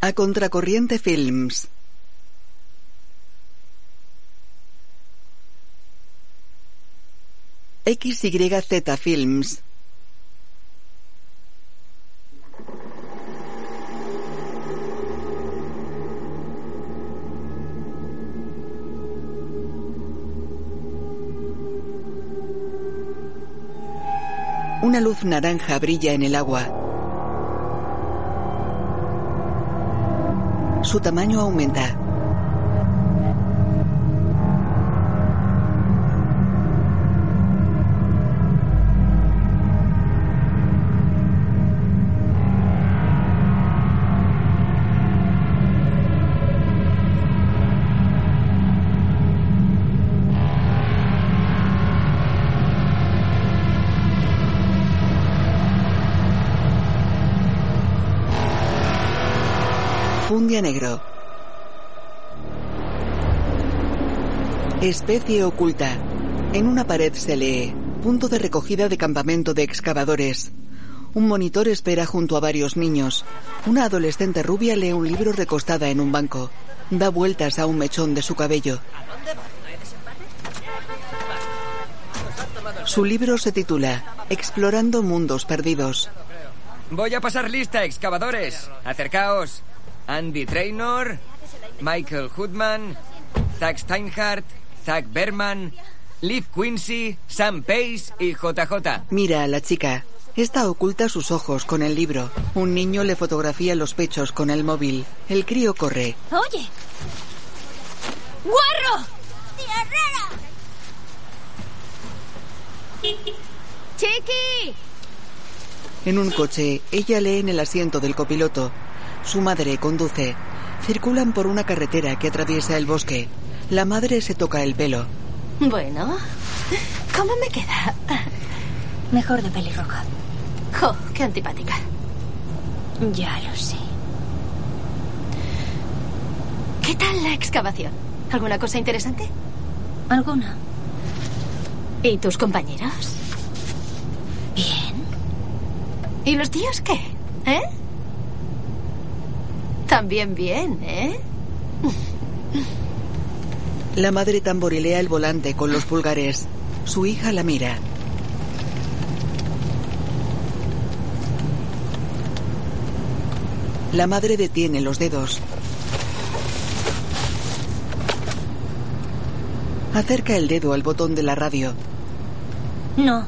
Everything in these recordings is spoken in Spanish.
A Contracorriente Films. XYZ Films. Una luz naranja brilla en el agua. Su tamaño aumenta. Fundia negro. Especie oculta. En una pared se lee. Punto de recogida de campamento de excavadores. Un monitor espera junto a varios niños. Una adolescente rubia lee un libro recostada en un banco. Da vueltas a un mechón de su cabello. Su libro se titula Explorando mundos perdidos. Voy a pasar lista, excavadores. Acercaos. Andy Traynor, Michael Hoodman, Zack Steinhardt, Zack Berman, Liv Quincy, Sam Pace y JJ. Mira a la chica. Esta oculta sus ojos con el libro. Un niño le fotografía los pechos con el móvil. El crío corre. Oye. ¡Guarro! ¡Chiqui! En un coche, ella lee en el asiento del copiloto. Su madre conduce. Circulan por una carretera que atraviesa el bosque. La madre se toca el pelo. Bueno, ¿cómo me queda? Mejor de pelirrojo. Jo, qué antipática. Ya lo sé. ¿Qué tal la excavación? ¿Alguna cosa interesante? ¿Alguna? ¿Y tus compañeros? Bien. ¿Y los tíos qué? ¿Eh? También bien, ¿eh? La madre tamborilea el volante con los pulgares. Su hija la mira. La madre detiene los dedos. Acerca el dedo al botón de la radio. No.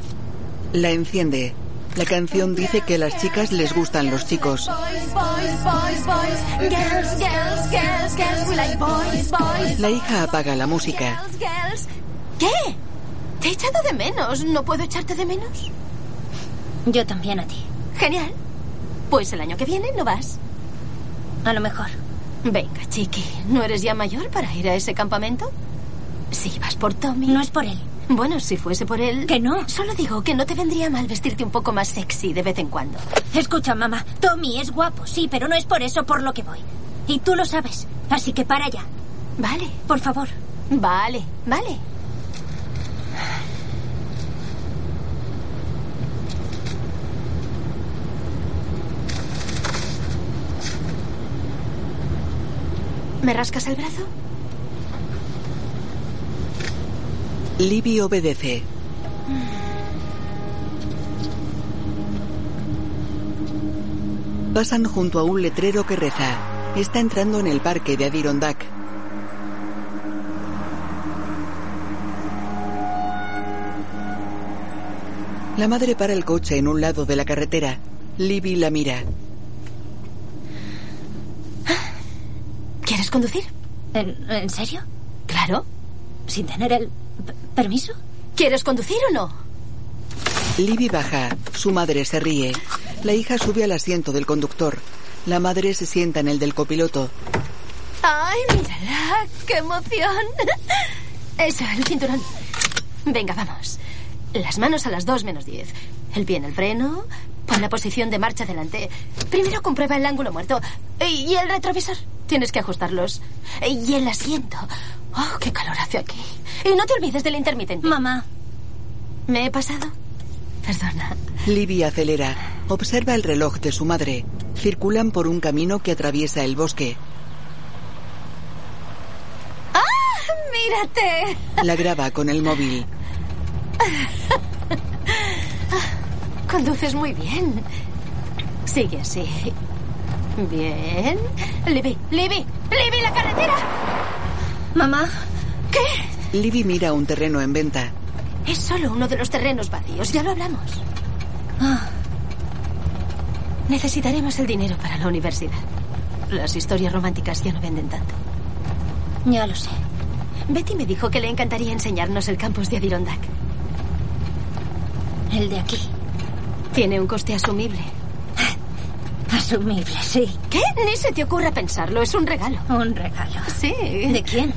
La enciende. La canción dice que a las chicas les gustan los chicos. La hija apaga la música. ¿Qué? Te he echado de menos. ¿No puedo echarte de menos? Yo también a ti. Genial. Pues el año que viene no vas. A lo mejor. Venga, chiqui. ¿No eres ya mayor para ir a ese campamento? Si vas por Tommy. No es por él. Bueno, si fuese por él. Que no. Solo digo que no te vendría mal vestirte un poco más sexy de vez en cuando. Escucha, mamá. Tommy es guapo, sí, pero no es por eso por lo que voy. Y tú lo sabes. Así que para ya. Vale. Por favor. Vale, vale. ¿Me rascas el brazo? Libby obedece. Pasan junto a un letrero que reza. Está entrando en el parque de Adirondack. La madre para el coche en un lado de la carretera. Libby la mira. ¿Quieres conducir? ¿En, serio? Claro. ¿Sin tener el permiso? ¿Quieres conducir o no? Libby baja. Su madre se ríe. La hija sube al asiento del conductor. La madre se sienta en el del copiloto. ¡Ay, mírala! ¡Qué emoción! Eso, el cinturón. Venga, vamos. Las manos a las dos menos diez. El pie en el freno. Pon la posición de marcha delante. Primero comprueba el ángulo muerto. Y el retrovisor. Tienes que ajustarlos. Y el asiento. ¡Oh, qué calor hace aquí! Y no te olvides del intermitente. Mamá. ¿Me he pasado? Perdona. Libby acelera. Observa el reloj de su madre. Circulan por un camino que atraviesa el bosque. ¡Ah! ¡Mírate! La graba con el móvil. Conduces muy bien. Sigue así. Bien. Libby, Libby, Libby, la carretera. Mamá, ¿Qué? Libby mira un terreno en venta. Es solo uno de los terrenos vacíos, ya lo hablamos. Ah, Necesitaremos el dinero para la universidad. Las historias románticas ya no venden tanto. ya lo sé. Betty me dijo que le encantaría enseñarnos el campus de Adirondack. El de aquí. Tiene un coste asumible. Asumible, sí. ¿Qué? Ni se te ocurra pensarlo, es un regalo. Un regalo. Sí. ¿De quién?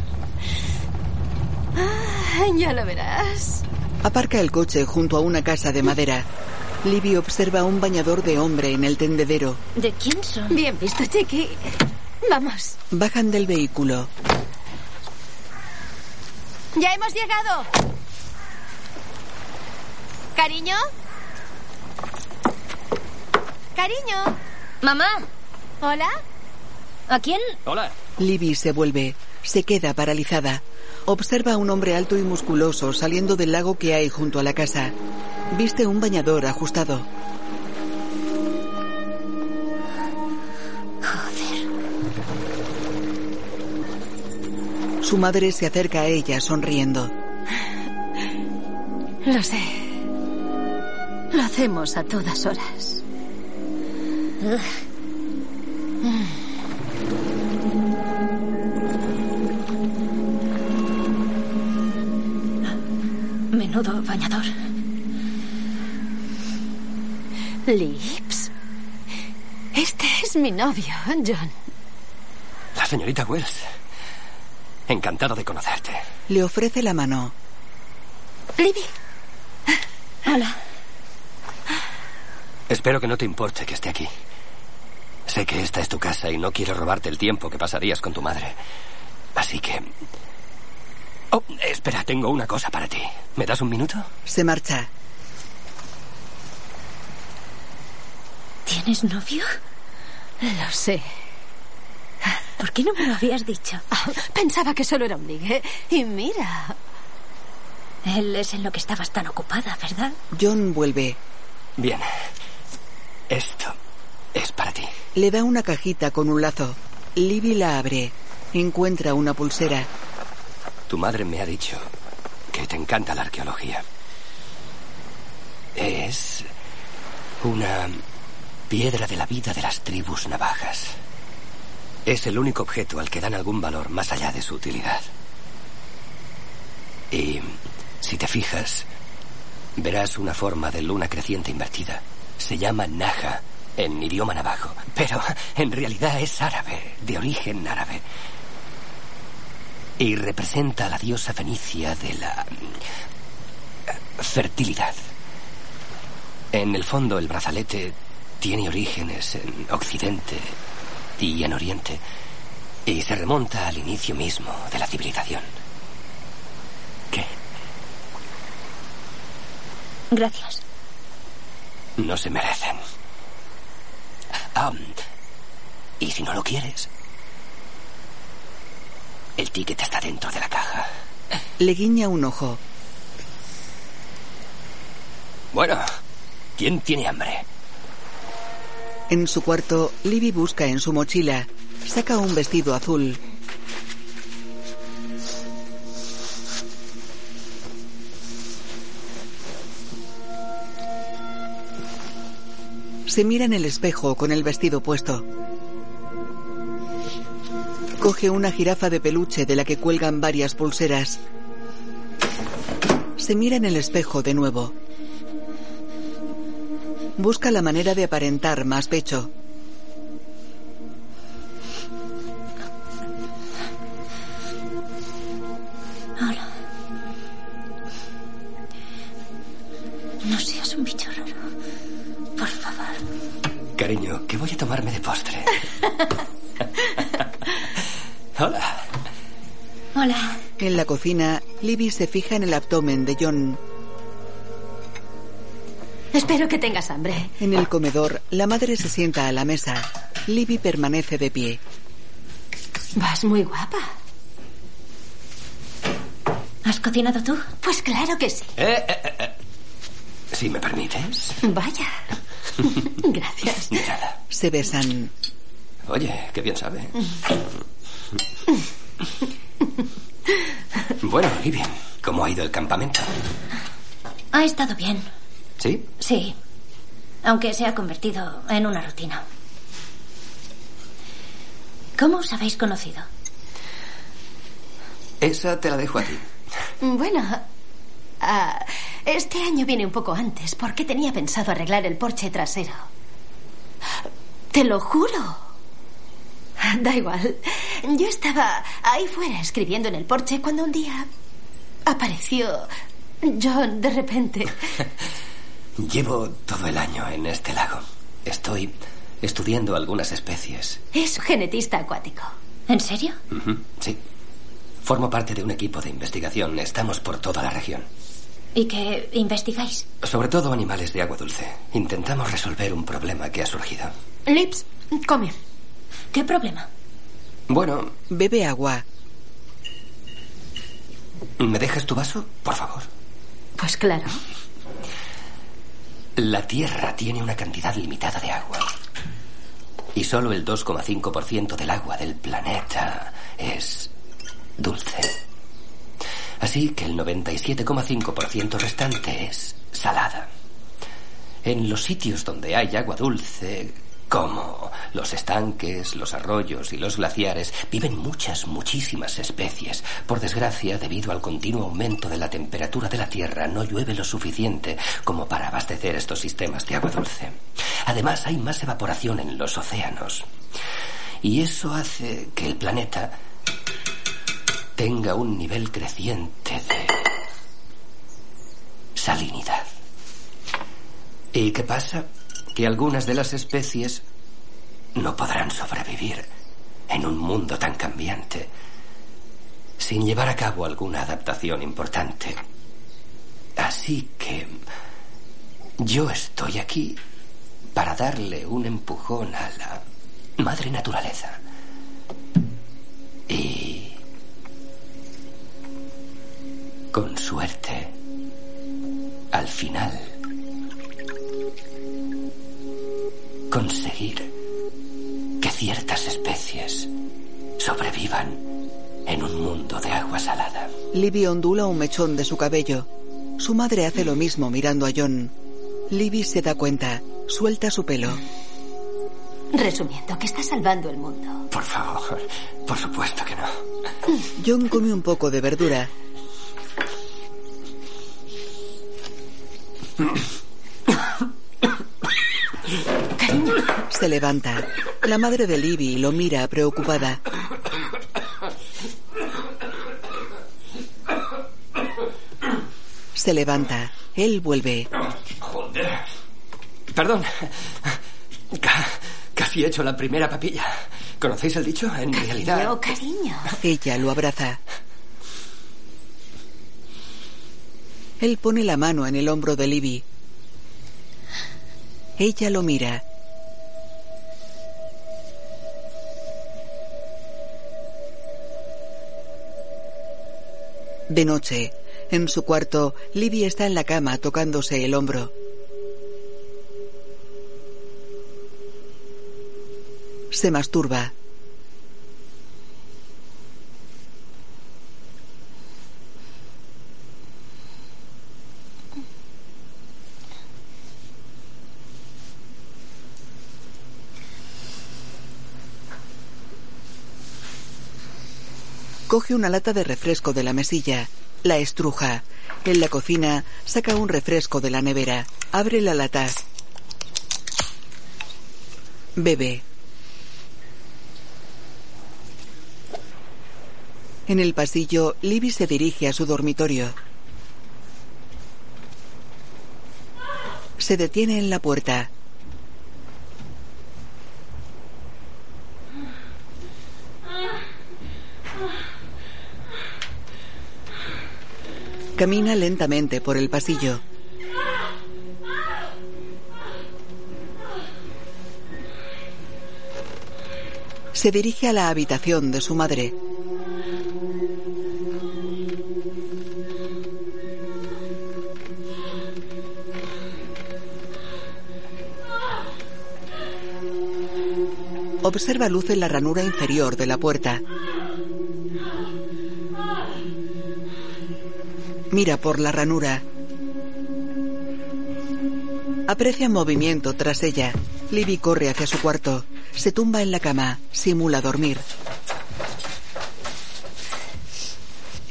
Ah, ya lo verás. Aparca el coche junto a una casa de madera. Libby observa un bañador de hombre en el tendedero. ¿De quién son? Bien visto, Chiqui. Vamos. Bajan del vehículo. Ya hemos llegado. Cariño. Cariño. Mamá, Hola. ¿a quién? Hola. Libby se vuelve. Se queda paralizada. Observa a un hombre alto y musculoso saliendo del lago que hay junto a la casa. Viste un bañador ajustado. Joder. Su madre se acerca a ella sonriendo. Lo sé. Lo hacemos a todas horas. Menudo bañador. Lips. Este es mi novio, John. La señorita Wells. Encantado de conocerte. Le ofrece la mano. Libby. Hola. Espero que no te importe que esté aquí. Sé que esta es tu casa y no quiero robarte el tiempo que pasarías con tu madre. Así que... Oh, espera, tengo una cosa para ti. ¿Me das un minuto? Se marcha. ¿Tienes novio? Lo sé. ¿Por qué no me lo habías dicho? Pensaba que solo era un ligue. Y mira. Él es en lo que estabas tan ocupada, ¿verdad? John vuelve. Bien. Esto es para ti. Le da una cajita con un lazo. Libby la abre. Encuentra una pulsera. Tu madre me ha dicho que te encanta la arqueología. Es una piedra de la vida de las tribus navajas. Es el único objeto al que dan algún valor más allá de su utilidad. Y si te fijas, verás una forma de luna creciente invertida. Se llama Naja en idioma navajo, pero en realidad es árabe, de origen árabe. Y representa a la diosa fenicia de la mm, fertilidad. En el fondo, el brazalete tiene orígenes en Occidente y en Oriente. Y se remonta al inicio mismo de la civilización. ¿Qué? Gracias. No se merecen. Ah, y si no lo quieres, el ticket está dentro de la caja. Le guiña un ojo. Bueno, ¿quién tiene hambre? En su cuarto, Libby busca en su mochila. Saca un vestido azul. Se mira en el espejo con el vestido puesto. Coge una jirafa de peluche de la que cuelgan varias pulseras. Se mira en el espejo de nuevo. Busca la manera de aparentar más pecho. Cariño, ¿qué voy a tomarme de postre? Hola. Hola. En la cocina, Libby se fija en el abdomen de John. Espero que tengas hambre. En el comedor, la madre se sienta a la mesa. Libby permanece de pie. Vas muy guapa. ¿Has cocinado tú? Pues claro que sí. Eh, eh, eh. Si me permites. Vaya. Gracias. De nada. Se besan. Oye, qué bien sabe. Bueno, Libby, ¿cómo ha ido el campamento? Ha estado bien. ¿Sí? Sí. Aunque se ha convertido en una rutina. ¿Cómo os habéis conocido? Esa te la dejo a ti. Bueno, ah, este año viene un poco antes porque tenía pensado arreglar el porche trasero. Te lo juro. Da igual. Yo estaba ahí fuera escribiendo en el porche cuando un día apareció John de repente. Llevo todo el año en este lago. Estoy estudiando algunas especies. Es genetista acuático. ¿En serio? Sí. Formo parte de un equipo de investigación. Estamos por toda la región. ¿Y qué investigáis? Sobre todo animales de agua dulce. Intentamos resolver un problema que ha surgido. Lips, come. ¿Qué problema? Bueno, Bebe agua. ¿me dejas tu vaso? Por favor. Pues claro. La Tierra tiene una cantidad limitada de agua. Y solo el 2,5% del agua del planeta es dulce. Así que el 97,5% restante es salada. En los sitios donde hay agua dulce, como los estanques, los arroyos y los glaciares, viven muchas, muchísimas especies. Por desgracia, debido al continuo aumento de la temperatura de la Tierra, no llueve lo suficiente como para abastecer estos sistemas de agua dulce. Además, hay más evaporación en los océanos. Y eso hace que el planeta tenga un nivel creciente de salinidad. ¿Y qué pasa? Que algunas de las especies no podrán sobrevivir en un mundo tan cambiante sin llevar a cabo alguna adaptación importante. Así que yo estoy aquí para darle un empujón a la madre naturaleza. Y con suerte, al final, conseguir que ciertas especies sobrevivan en un mundo de agua salada. Libby ondula un mechón de su cabello. Su madre hace lo mismo mirando a John. Libby se da cuenta. Suelta su pelo. Resumiendo, que está salvando el mundo. Por favor, por supuesto que no. John come un poco de verdura. Cariño, Se levanta. La madre de Libby lo mira preocupada. Se levanta. Él vuelve. Joder. Perdón. Ca- casi he hecho la primera papilla. ¿Conocéis el dicho? En realidad. cariño. Ella lo abraza. Él pone la mano en el hombro de Libby. Ella lo mira. De noche, en su cuarto, Libby está en la cama tocándose el hombro. Se masturba. Coge una lata de refresco de la mesilla, la estruja. En la cocina saca un refresco de la nevera, abre la lata. Bebe. En el pasillo, Libby se dirige a su dormitorio. Se detiene en la puerta. Camina lentamente por el pasillo. Se dirige a la habitación de su madre. Observa luz en la ranura inferior de la puerta. Mira por la ranura. Aprecia movimiento tras ella. Libby corre hacia su cuarto. Se tumba en la cama. Simula dormir.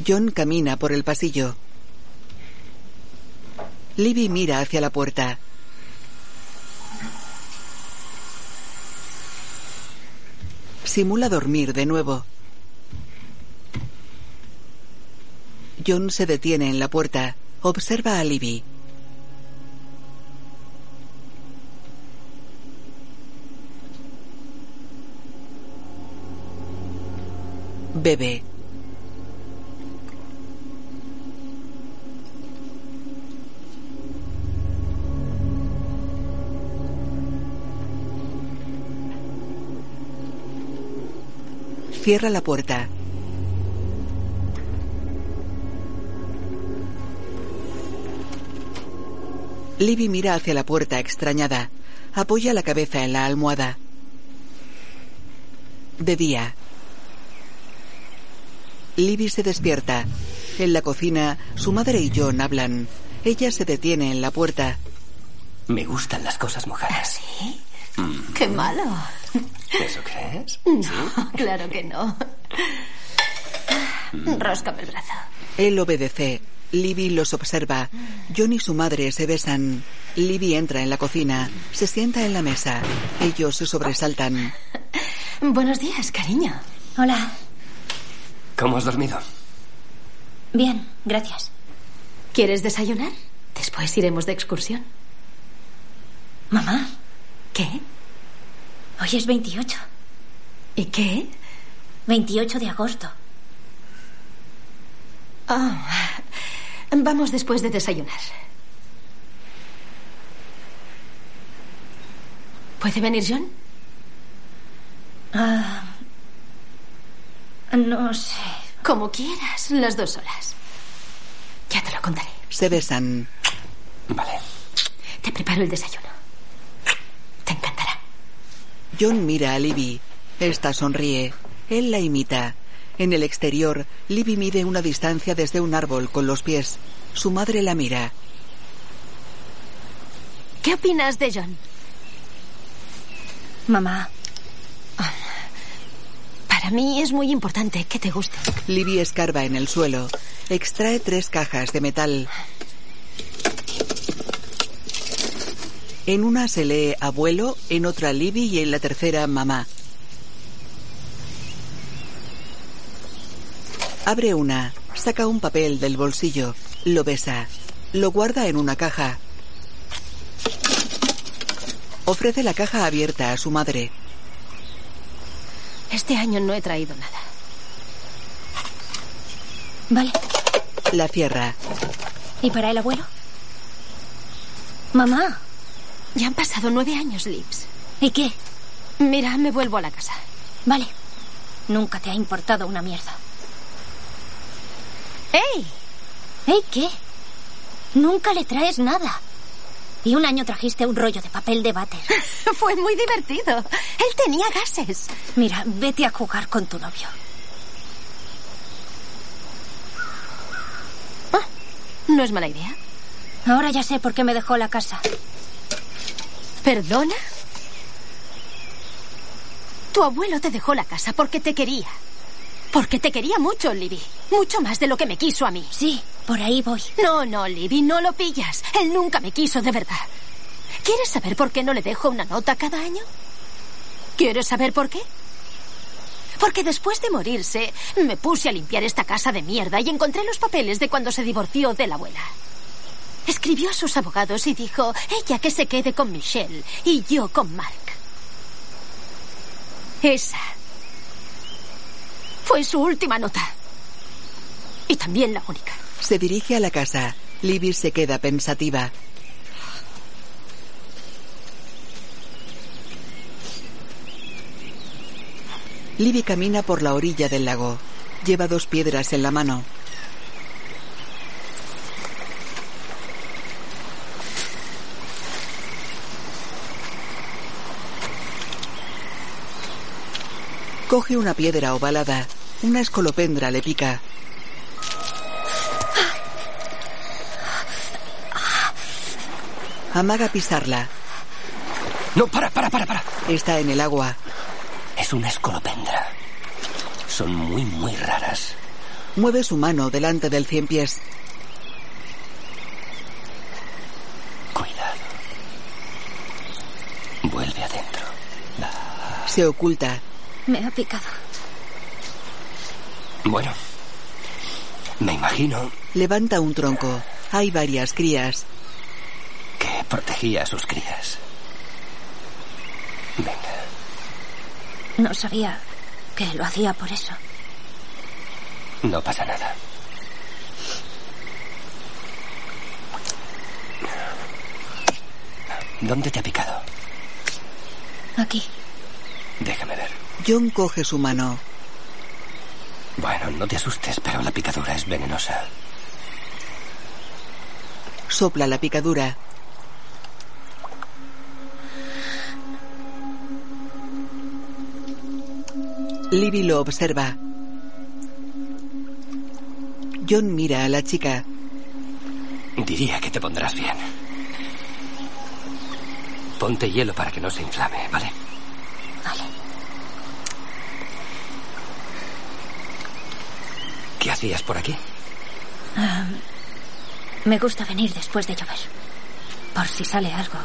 John camina por el pasillo. Libby mira hacia la puerta. Simula dormir de nuevo. John se detiene en la puerta. Observa a Libby. Bebe. Cierra la puerta. Libby mira hacia la puerta extrañada. Apoya la cabeza en la almohada. De día. Libby se despierta. En la cocina, su madre y John hablan. Ella se detiene en la puerta. Me gustan las cosas mojadas. ¿Sí? ¡Qué malo! ¿Eso crees? No, claro que no. Róscame el brazo. Él obedece. Libby los observa. John y su madre se besan. Libby entra en la cocina. Se sienta en la mesa. Ellos se sobresaltan. Buenos días, cariño. Hola. ¿Cómo has dormido? Bien, gracias. ¿Quieres desayunar? Después iremos de excursión. Mamá, ¿Qué? hoy es 28. ¿Y qué? 28 de agosto. Ah, vamos después de desayunar. ¿Puede venir John? Ah, no sé. Como quieras, las dos horas. Ya te lo contaré. Se besan. Vale. Te preparo el desayuno. Te encantará. John mira a Libby. Esta sonríe. Él la imita. En el exterior, Libby mide una distancia desde un árbol con los pies. Su madre la mira. ¿Qué opinas de John? Mamá, Para mí es muy importante que te guste. Libby escarba en el suelo. Extrae tres cajas de metal. En una se lee abuelo, en otra Libby y en la tercera mamá. Abre una, saca un papel del bolsillo, lo besa, lo guarda en una caja. Ofrece la caja abierta a su madre. Este año no he traído nada. vale. La cierra. ¿Y para el abuelo? Mamá, Ya han pasado nueve años, Lips. ¿y qué? Mira, me vuelvo a la casa. Vale. Nunca te ha importado una mierda. ¡Ey! ¿Eh, qué? Nunca le traes nada. Y un año trajiste un rollo de papel de váter. Fue muy divertido. Él tenía gases. Mira, vete a jugar con tu novio. No es mala idea. Ahora ya sé por qué me dejó la casa. ¿Perdona? Tu abuelo te dejó la casa porque te quería. Porque te quería mucho, Libby. Mucho más de lo que me quiso a mí. Sí, por ahí voy. No, no, Libby, no lo pillas. Él nunca me quiso de verdad. ¿Quieres saber por qué no le dejo una nota cada año? ¿Quieres saber por qué? Porque después de morirse, me puse a limpiar esta casa de mierda y encontré los papeles de cuando se divorció de la abuela. Escribió a sus abogados y dijo, ella que se quede con Michelle y yo con Mark. Esa fue su última nota. Y también la única. Se dirige a la casa. Libby se queda pensativa. Libby camina por la orilla del lago. Lleva dos piedras en la mano. Coge una piedra ovalada. Una escolopendra le pica. Amaga pisarla. No, para, para, para, para. Está en el agua. Es una escolopendra. Son muy, muy raras. Mueve su mano delante del cien pies. Cuidado. Vuelve adentro. Se oculta. Me ha picado. Bueno. Me imagino Levanta un tronco. Hay varias crías. que protegía a sus crías. Venga. No sabía que lo hacía por eso. No pasa nada. ¿Dónde te ha picado? Aquí. Déjame ver. John coge su mano. Bueno, no te asustes, pero la picadura es venenosa. Sopla la picadura. Libby lo observa. John mira a la chica. Diría que te pondrás bien. Ponte hielo para que no se inflame, ¿vale? Vale. ¿Qué hacías por aquí? Ah, me gusta venir después de llover. Por si sale algo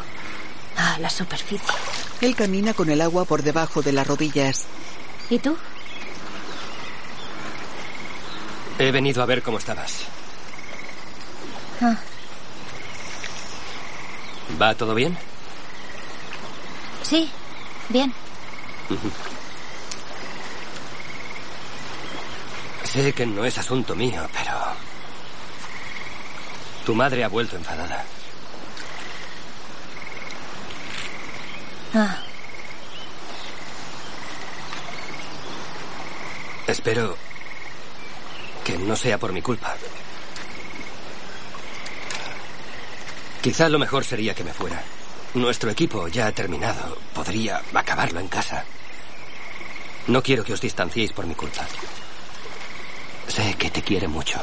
a la superficie. Él camina con el agua por debajo de las rodillas. ¿Y tú? He venido a ver cómo estabas. Ah, ¿Va todo bien? sí, bien. Sé que no es asunto mío, pero... Tu madre ha vuelto enfadada. Ah, Espero que no sea por mi culpa. Quizá lo mejor sería que me fuera. Nuestro equipo ya ha terminado. Podría acabarlo en casa. No quiero que os distanciéis por mi culpa. Sé que te quiere mucho.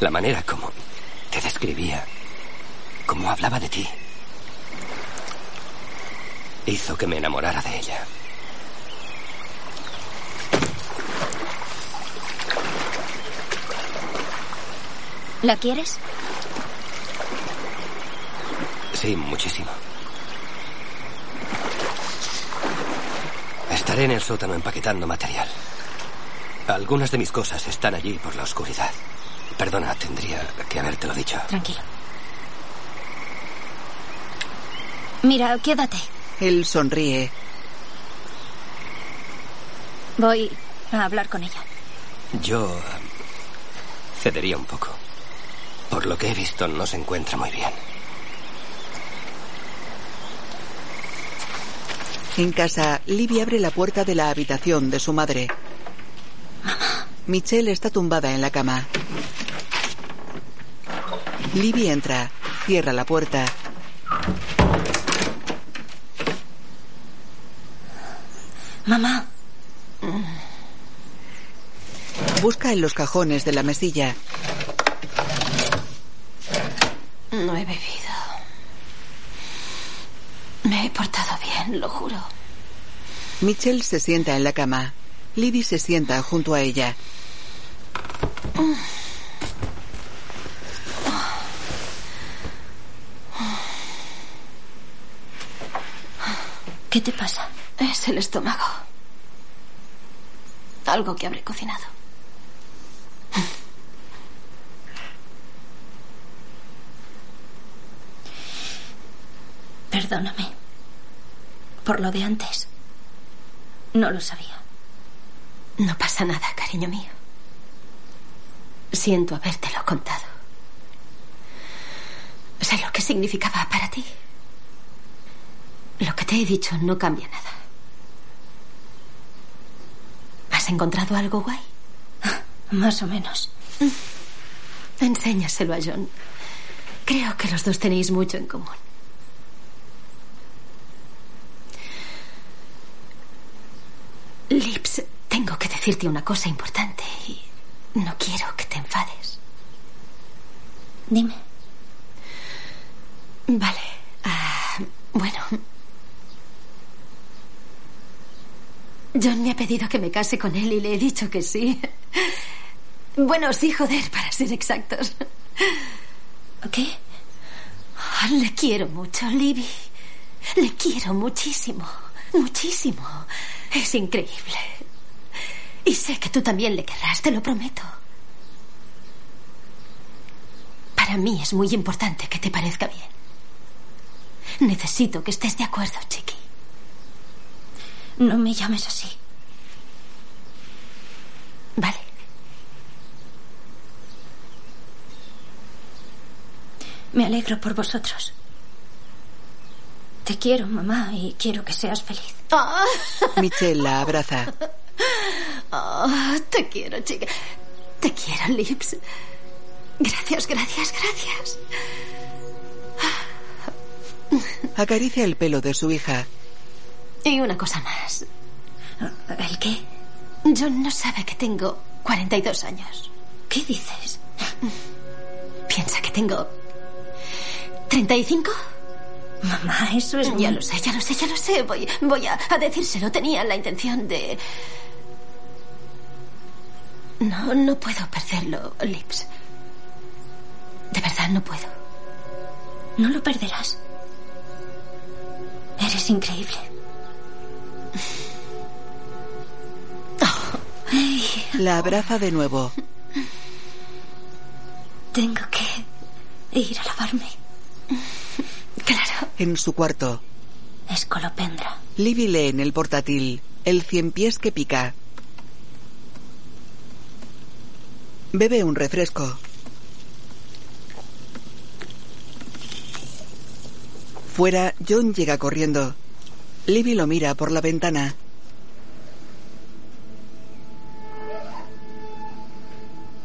La manera como te describía, como hablaba de ti, hizo que me enamorara de ella. ¿la quieres? Sí, muchísimo. Estaré en el sótano empaquetando material. Algunas de mis cosas están allí por la oscuridad. Perdona, tendría que habértelo dicho. Tranquilo. Mira, quédate. Él sonríe. Voy a hablar con ella. Yo eh, cedería un poco. Por lo que he visto, no se encuentra muy bien. En casa, Libby abre la puerta de la habitación de su madre. Michelle está tumbada en la cama. Libby entra, cierra la puerta. Mamá, Busca en los cajones de la mesilla. No he bebido. Me he portado bien, lo juro. Michelle se sienta en la cama. Libby se sienta junto a ella. ¿Qué te pasa? Es el estómago. Algo que habré cocinado. Perdóname. Por lo de antes. No lo sabía. No pasa nada, cariño mío. Siento habértelo contado. Sé lo que significaba para ti. Lo que te he dicho no cambia nada. ¿Has encontrado algo guay? Más o menos. Enséñaselo a John. Creo que los dos tenéis mucho en común. Lips, tengo que decirte una cosa importante no quiero que te enfades. Dime. Vale. Ah, bueno. John me ha pedido que me case con él y le he dicho que sí. Bueno, sí, joder, para ser exactos. ¿Qué? Ah, Le quiero mucho, Libby. Le quiero muchísimo. Muchísimo. Es increíble. Y sé que tú también le querrás, te lo prometo. Para mí es muy importante que te parezca bien. Necesito que estés de acuerdo, Chiqui. No me llames así. Vale. Me alegro por vosotros. Te quiero, mamá, y quiero que seas feliz. Michelle la abraza. Ah, te quiero, chica. Te quiero, Lips. Gracias, gracias, gracias. Acaricia el pelo de su hija. Y una cosa más. ¿El qué? John no sabe que tengo 42 años. ¿Qué dices? Piensa que tengo 35. Mamá, eso es... Ya lo sé, ya lo sé, ya lo sé. Voy, voy a, a decírselo. Tenía la intención de... No, no puedo perderlo, Lips. De verdad, no puedo. No lo perderás. Eres increíble. Ay, La abraza de nuevo. tengo que ir a lavarme. Claro. En su cuarto, Escolopendra. Libby lee en el portátil El cien pies que pica. Bebe un refresco. Fuera, John llega corriendo. Libby lo mira por la ventana.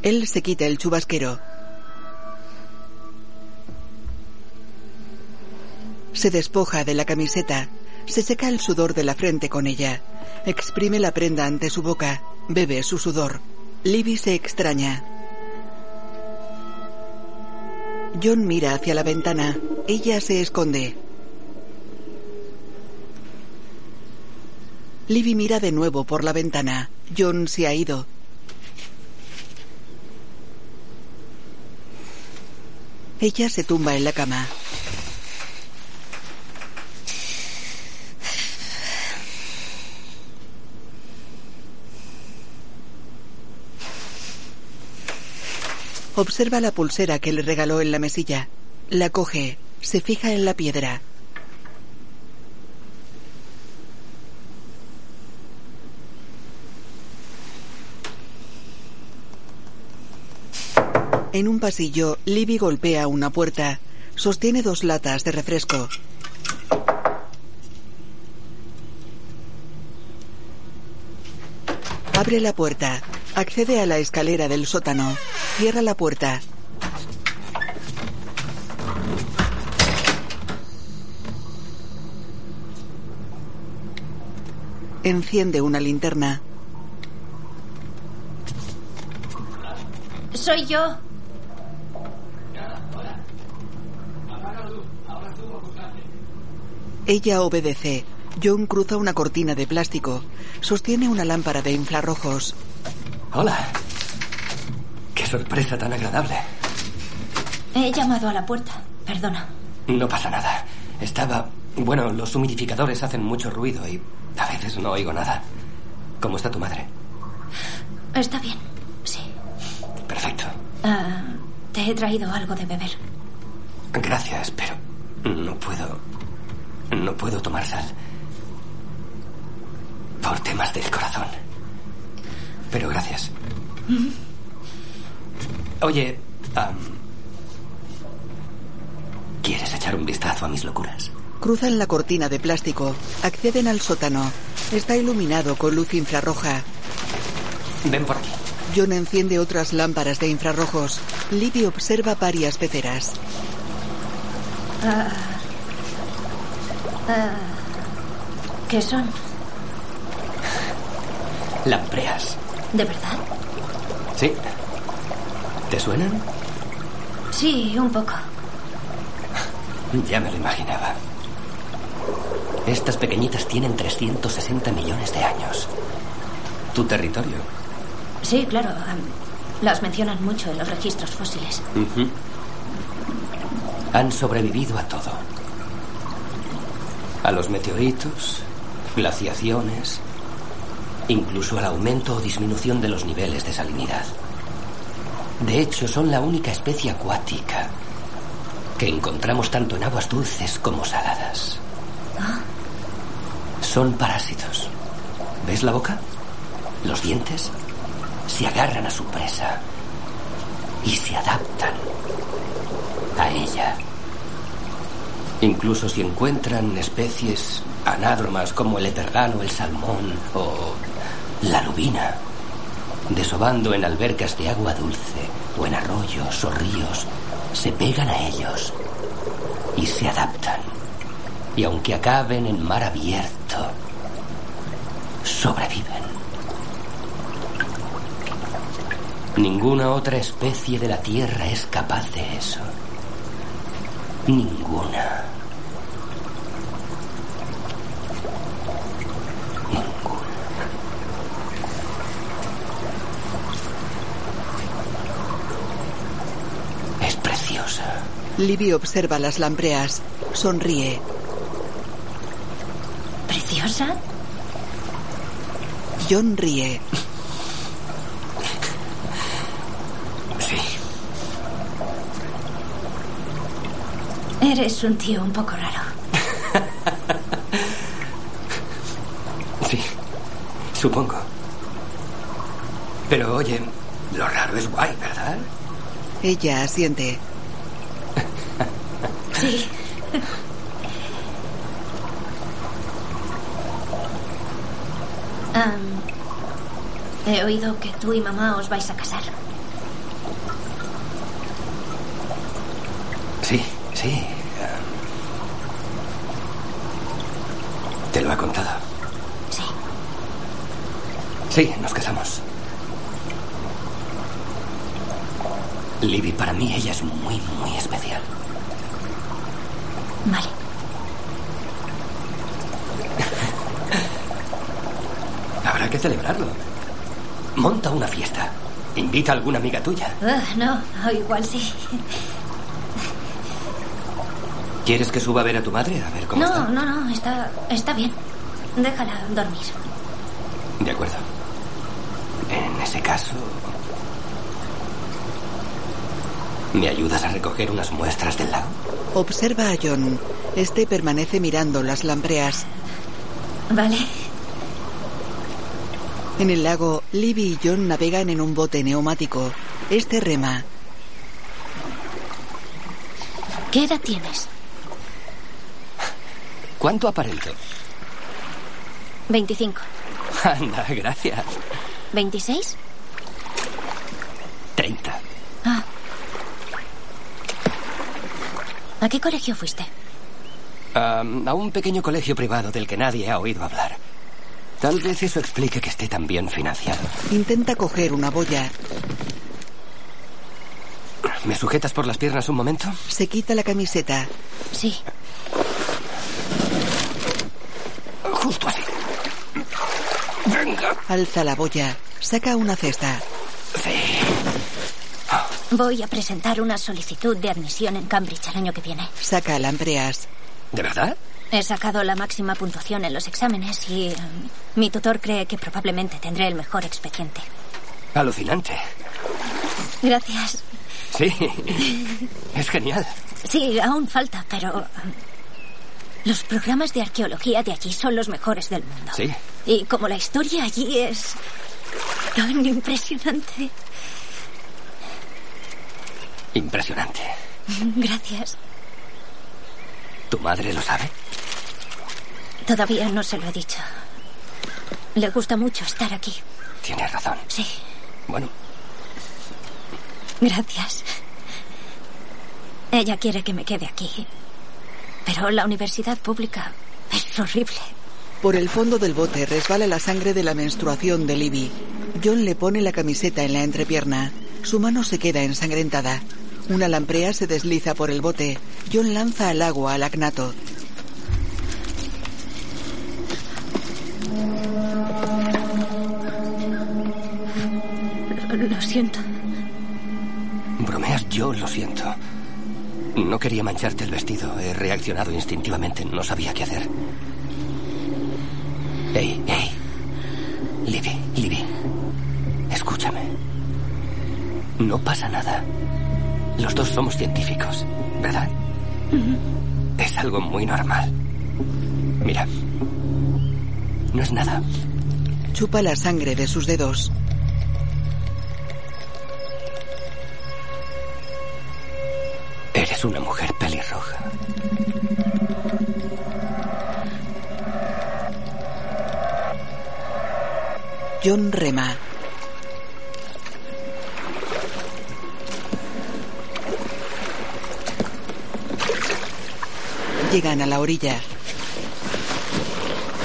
Él se quita el chubasquero. Se despoja de la camiseta. Se seca el sudor de la frente con ella. Exprime la prenda ante su boca. Bebe su sudor. Libby se extraña. John mira hacia la ventana. Ella se esconde. Libby mira de nuevo por la ventana. John se ha ido. Ella se tumba en la cama. Observa la pulsera que le regaló en la mesilla. La coge, se fija en la piedra. En un pasillo, Libby golpea una puerta. Sostiene dos latas de refresco. Abre la puerta. Accede a la escalera del sótano. Cierra la puerta. Enciende una linterna. Soy yo. Ella obedece. John cruza una cortina de plástico. Sostiene una lámpara de infrarrojos. Hola. Qué sorpresa tan agradable. He llamado a la puerta. Perdona. No pasa nada. Estaba... Bueno, los humidificadores hacen mucho ruido y a veces no oigo nada. ¿Cómo está tu madre? Está bien. Sí. Perfecto. Ah, te he traído algo de beber. Gracias, pero no puedo... No puedo tomar sal. Por temas del corazón. Pero gracias. Oye, ¿quieres echar un vistazo a mis locuras? Cruzan la cortina de plástico. Acceden al sótano. Está iluminado con luz infrarroja. Ven por aquí. John enciende otras lámparas de infrarrojos. Libby observa varias peceras. ¿Qué son? Lampreas. ¿De verdad? ¿Sí? ¿Te suenan? Sí, un poco. Ya me lo imaginaba. Estas pequeñitas tienen 360 millones de años. ¿Tu territorio? Sí, claro. las mencionan mucho en los registros fósiles. Han sobrevivido a todo. A los meteoritos, glaciaciones, incluso al aumento o disminución de los niveles de salinidad. De hecho, son la única especie acuática que encontramos tanto en aguas dulces como saladas. Son parásitos. ¿Ves la boca? Los dientes se agarran a su presa y se adaptan a ella. Incluso si encuentran especies anádromas como el etergano, el salmón o la lubina, desobando en albercas de agua dulce o en arroyos o ríos, se pegan a ellos y se adaptan. Y aunque acaben en mar abierto, sobreviven. Ninguna otra especie de la Tierra es capaz de eso. Ninguna. Es preciosa. Libby observa las lampreas. Sonríe. ¿Preciosa? John ríe. Sí. Eres un tío un poco raro. Sí. Supongo. Pero oye, lo raro es guay, ¿verdad? Ella asiente. Sí. He oído que tú y mamá os vais a casar. Sí, sí. ¿Te lo ha contado? Sí. Sí, nos casamos. Libby, para mí ella es muy, muy especial. Vale. Habrá que celebrarlo. Monta una fiesta. Invita a alguna amiga tuya. Ah, no, o igual sí. ¿Quieres que suba a ver a tu madre? A ver cómo No, está. no, no, está, está bien. Déjala dormir. De acuerdo. En ese caso... ¿Me ayudas a recoger unas muestras del lago? Observa a John. Este permanece mirando las lampreas. Vale. En el lago, Libby y John navegan en un bote neumático. Este rema. ¿Qué edad tienes? ¿Cuánto aparento? 25. Anda, gracias. ¿26? 30. Ah. ¿A qué colegio fuiste? A un pequeño colegio privado del que nadie ha oído hablar. Tal vez eso explique que esté tan bien financiado. Intenta coger una boya. ¿Me sujetas por las piernas un momento? Se quita la camiseta. Sí. Justo así. Venga. Alza la boya. Saca una cesta. Sí. Voy a presentar una solicitud de admisión en Cambridge el año que viene. Saca lampreas. ¿De verdad? He sacado la máxima puntuación en los exámenes y eh, mi tutor cree que probablemente tendré el mejor expediente. Alucinante. Gracias. Sí. Es genial. Sí, aún falta, pero... eh, Los programas de arqueología de allí son los mejores del mundo. Sí. Y como la historia allí es tan impresionante. Impresionante. Gracias. ¿Tu madre lo sabe? Todavía no se lo he dicho. Le gusta mucho estar aquí. Tienes razón. Sí. Bueno, Gracias. Ella quiere que me quede aquí. Pero la universidad pública es horrible. Por el fondo del bote resbala la sangre de la menstruación de Libby. John le pone la camiseta en la entrepierna. Su mano se queda ensangrentada. Una lamprea se desliza por el bote. John lanza al agua al acnato. Lo, lo siento. bromeas, yo lo siento. No quería mancharte el vestido. He reaccionado instintivamente. No sabía qué hacer. Ey, ey. Libby, Libby. Escúchame. No pasa nada. Los dos somos científicos, ¿verdad? Es algo muy normal. Mira. No es nada. Chupa la sangre de sus dedos. Eres una mujer pelirroja. John rema. Llegan a la orilla.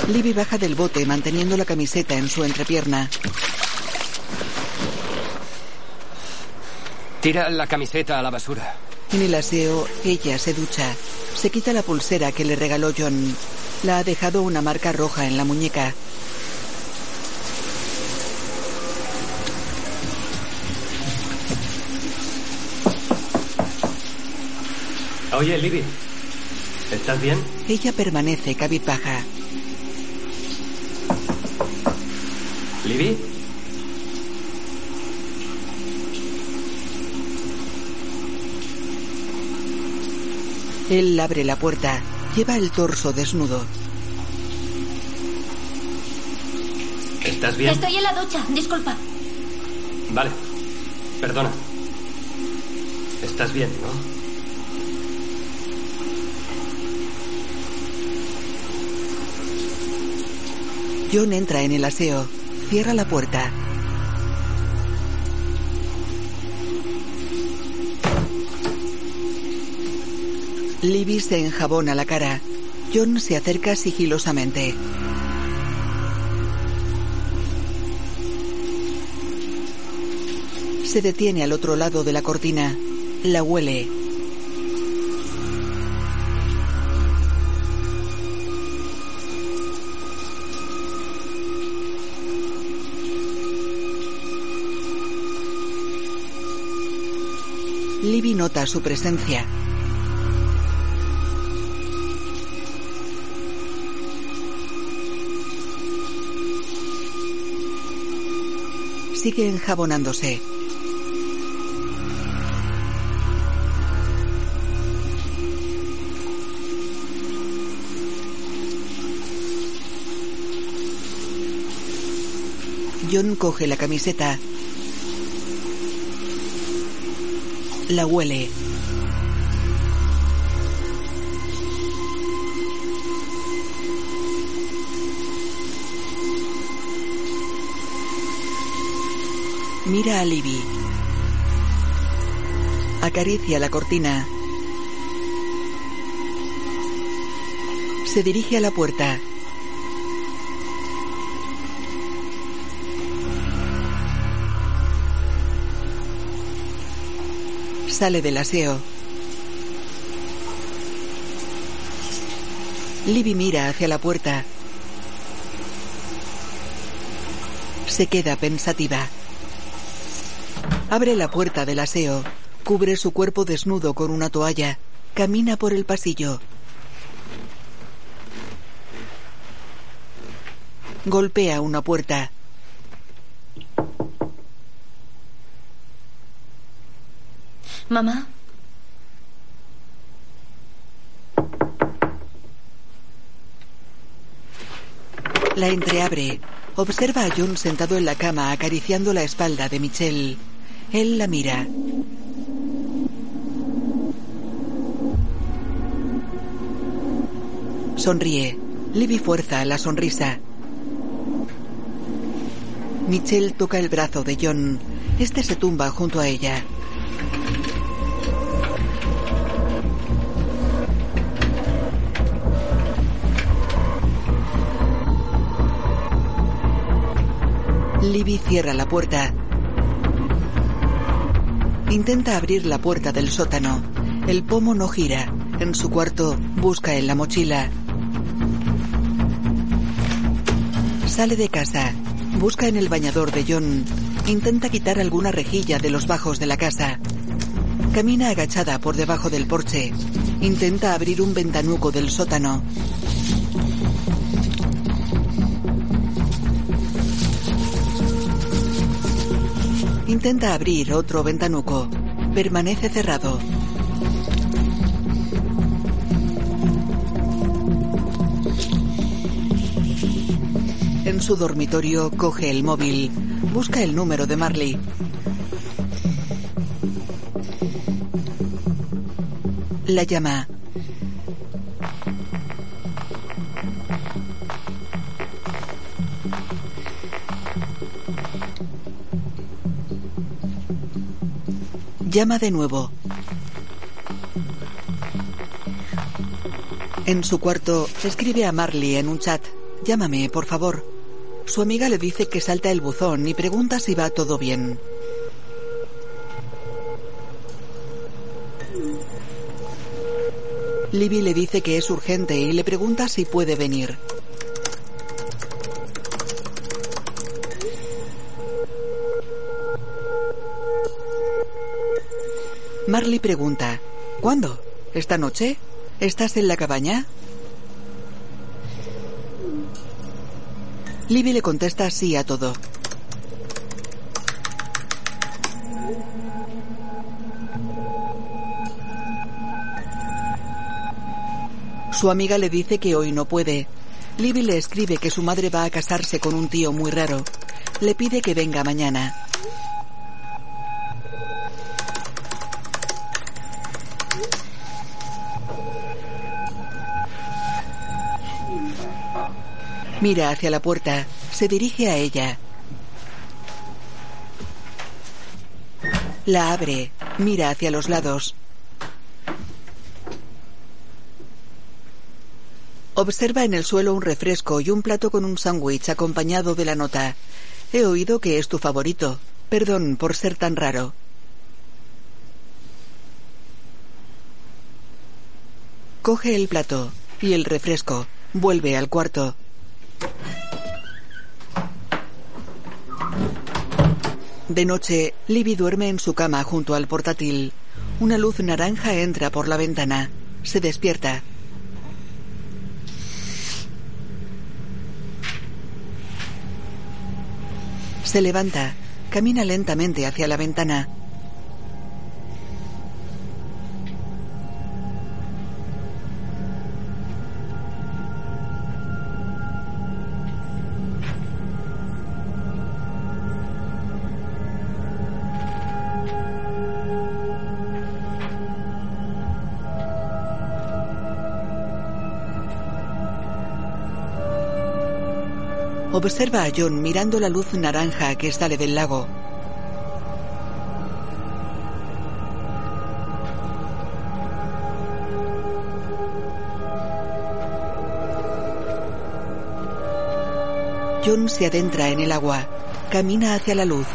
Libby baja del bote manteniendo la camiseta en su entrepierna. Tira la camiseta a la basura. En el aseo, ella se ducha. Se quita la pulsera que le regaló John. La ha dejado una marca roja en la muñeca. Oye, Libby. ¿Estás bien? Ella permanece cabizbaja. ¿Libby? Él abre la puerta. Lleva el torso desnudo. ¿Estás bien? Estoy en la ducha, disculpa. Vale. Perdona. Estás bien, ¿no? John entra en el aseo. Cierra la puerta. Libby se enjabona la cara. John se acerca sigilosamente. Se detiene al otro lado de la cortina. La huele. Libby nota su presencia. Sigue enjabonándose. John coge la camiseta. La huele. Mira a Libby. Acaricia la cortina. Se dirige a la puerta. Sale del aseo. Libby mira hacia la puerta. Se queda pensativa. Abre la puerta del aseo. Cubre su cuerpo desnudo con una toalla. Camina por el pasillo. Golpea una puerta. Mamá, La entreabre. Observa a John sentado en la cama acariciando la espalda de Michelle. Él la mira. Sonríe. Libby fuerza la sonrisa. Michelle toca el brazo de John. Este se tumba junto a ella. Libby cierra la puerta. Intenta abrir la puerta del sótano. El pomo no gira. En su cuarto busca en la mochila. Sale de casa. Busca en el bañador de John. Intenta quitar alguna rejilla de los bajos de la casa. Camina agachada por debajo del porche. Intenta abrir un ventanuco del sótano. Intenta abrir otro ventanuco. Permanece cerrado. En su dormitorio coge el móvil. Busca el número de Marley. La llama. Llama de nuevo. En su cuarto escribe a Marley en un chat. Llámame, por favor. Su amiga le dice que salta el buzón y pregunta si va todo bien. Libby le dice que es urgente y le pregunta si puede venir. Marley pregunta, ¿cuándo? ¿Esta noche? ¿Estás en la cabaña? Libby le contesta sí a todo. Su amiga le dice que hoy no puede. Libby le escribe que su madre va a casarse con un tío muy raro. Le pide que venga mañana. Mira hacia la puerta. Se dirige a ella. La abre. Mira hacia los lados. Observa en el suelo un refresco y un plato con un sándwich acompañado de la nota. He oído que es tu favorito. Perdón por ser tan raro. Coge el plato y el refresco. Vuelve al cuarto. De noche, Libby duerme en su cama junto al portátil. Una luz naranja entra por la ventana. Se despierta. Se levanta. Camina lentamente hacia la ventana. Observa a John mirando la luz naranja que sale del lago. John se adentra en el agua. Camina hacia la luz.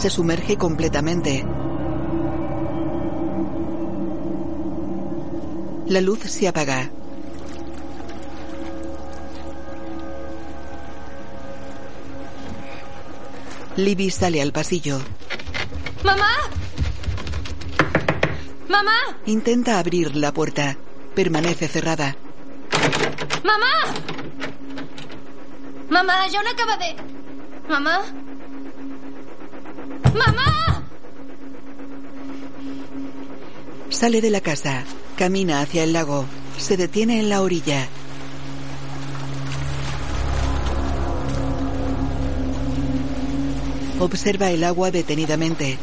Se sumerge completamente. La luz se apaga. Libby sale al pasillo. ¡Mamá! ¡Mamá! Intenta abrir la puerta. Permanece cerrada. ¡Mamá! Mamá, John acaba de... Mamá. ¡Mamá! Sale de la casa. Camina hacia el lago. Se detiene en la orilla. Observa el agua detenidamente.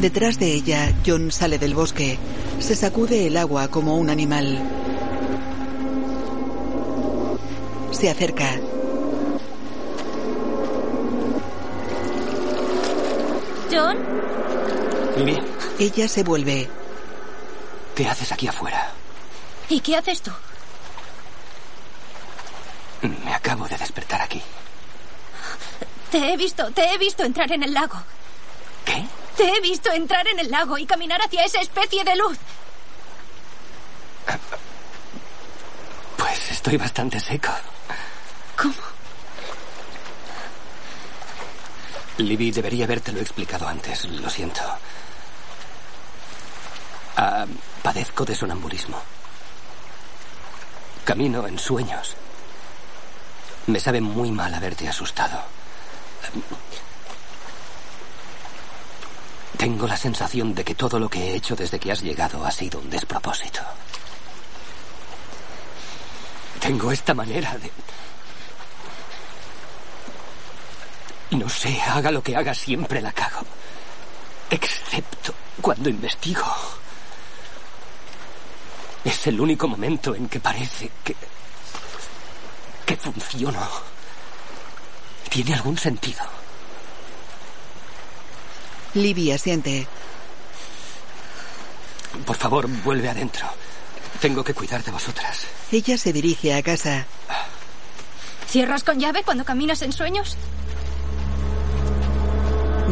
Detrás de ella, John sale del bosque. Se sacude el agua como un animal. Se acerca. John, Libby, Ella se vuelve. ¿qué haces aquí afuera? ¿y qué haces tú? Me acabo de despertar aquí. Te he visto, te he visto entrar en el lago. ¿Qué? Te he visto entrar en el lago y caminar hacia esa especie de luz. Pues estoy bastante seco. ¿Cómo? Libby, debería habértelo explicado antes. Lo siento. Ah, padezco de sonambulismo. Camino en sueños. Me sabe muy mal haberte asustado. Tengo la sensación de que todo lo que he hecho desde que has llegado ha sido un despropósito. Tengo esta manera de... No sé, haga lo que haga, siempre la cago. Excepto cuando investigo. Es el único momento en que parece que... que funciono. ¿Tiene algún sentido? Libby asiente. Por favor, vuelve adentro. Tengo que cuidar de vosotras. Ella se dirige a casa. ¿Cierras con llave cuando caminas en sueños?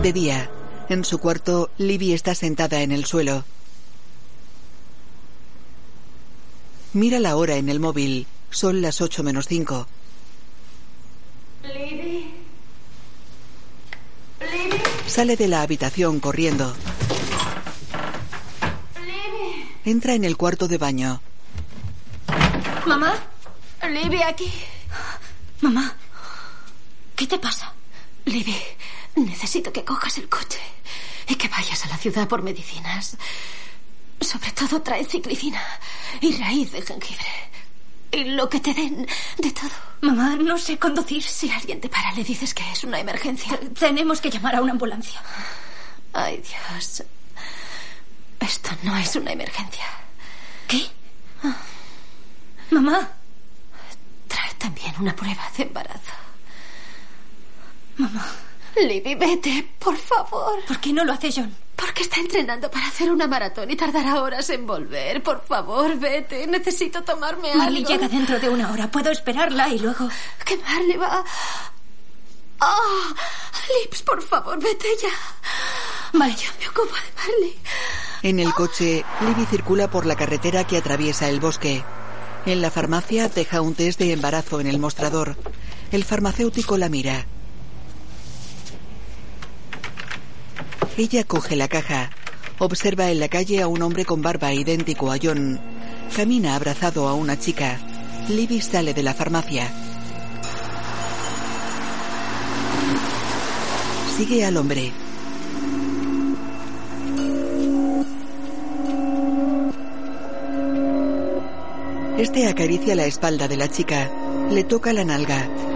De día, en su cuarto, Libby está sentada en el suelo. Mira la hora en el móvil. Son las 8 menos 5. Libby. Libby. Sale de la habitación corriendo. Libby. Entra en el cuarto de baño. ¿Mamá? Libby, aquí. Mamá. ¿Qué te pasa? Libby, necesito que cojas el coche y que vayas a la ciudad por medicinas. Sobre todo trae ciclicina y raíz de jengibre. Y lo que te den de todo. Mamá, no sé conducir. Si alguien te para, le dices que es una emergencia. Tenemos que llamar a una ambulancia. Ay, Dios. Esto no es una emergencia. ¿Qué? Mamá. Trae también una prueba de embarazo. Mamá. Libby, vete, por favor. ¿Por qué no lo hace John? Porque está entrenando para hacer una maratón y tardará horas en volver. Por favor, vete. Necesito tomarme Marley algo. llega dentro de una hora. Puedo esperarla y luego. Que Marley va. ¡Ah! Lips, por favor, vete ya. Vale. Yo me ocupo de Marley. En el coche, Libby circula por la carretera que atraviesa el bosque. En la farmacia deja un test de embarazo en el mostrador. El farmacéutico la mira. Ella coge la caja. Observa en la calle a un hombre con barba idéntico a John. Camina abrazado a una chica. Libby sale de la farmacia. Sigue al hombre. Este acaricia la espalda de la chica. Le toca la nalga.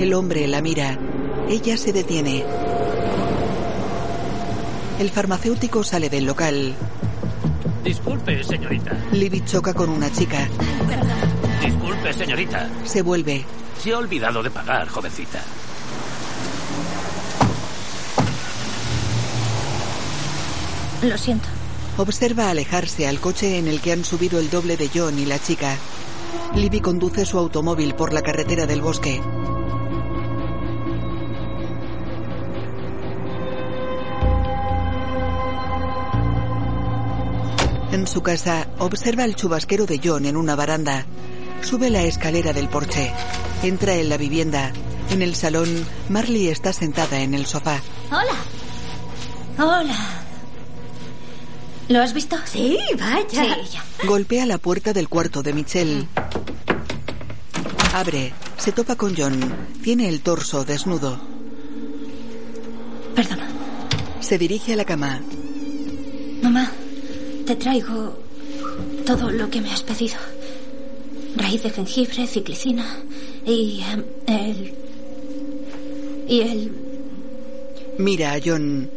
El hombre la mira. Ella se detiene. El farmacéutico sale del local. Disculpe, señorita. Libby choca con una chica. Disculpe, señorita. Se vuelve. Se ha olvidado de pagar, jovencita. Lo siento. Observa alejarse al coche en el que han subido el doble de John y la chica. Libby conduce su automóvil por la carretera del bosque. En su casa, observa el chubasquero de John en una baranda. Sube la escalera del porche. Entra en la vivienda. En el salón, Marley está sentada en el sofá. Hola. Hola. ¿Lo has visto? Sí, vaya. Sí, ya. Golpea la puerta del cuarto de Michelle. Abre. Se topa con John. Tiene el torso desnudo. Perdona. Se dirige a la cama. Mamá, te traigo todo lo que me has pedido. Raíz de jengibre, ciclicina y em, el... Y el... Mira a John.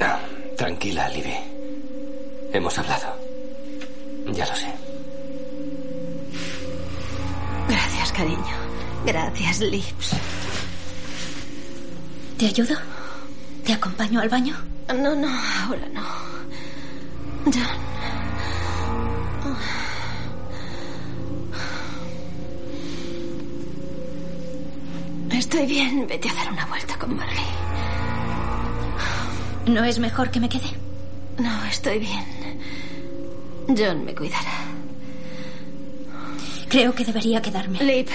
Ah, tranquila, Libby. Hemos hablado. Ya lo sé. Gracias, cariño. Gracias, Lips. ¿Te ayudo? ¿Te acompaño al baño? No, no, ahora no. John. Estoy bien. Vete a dar una vuelta con Marley. ¿No es mejor que me quede? No, estoy bien. John me cuidará. Creo que debería quedarme. Lip,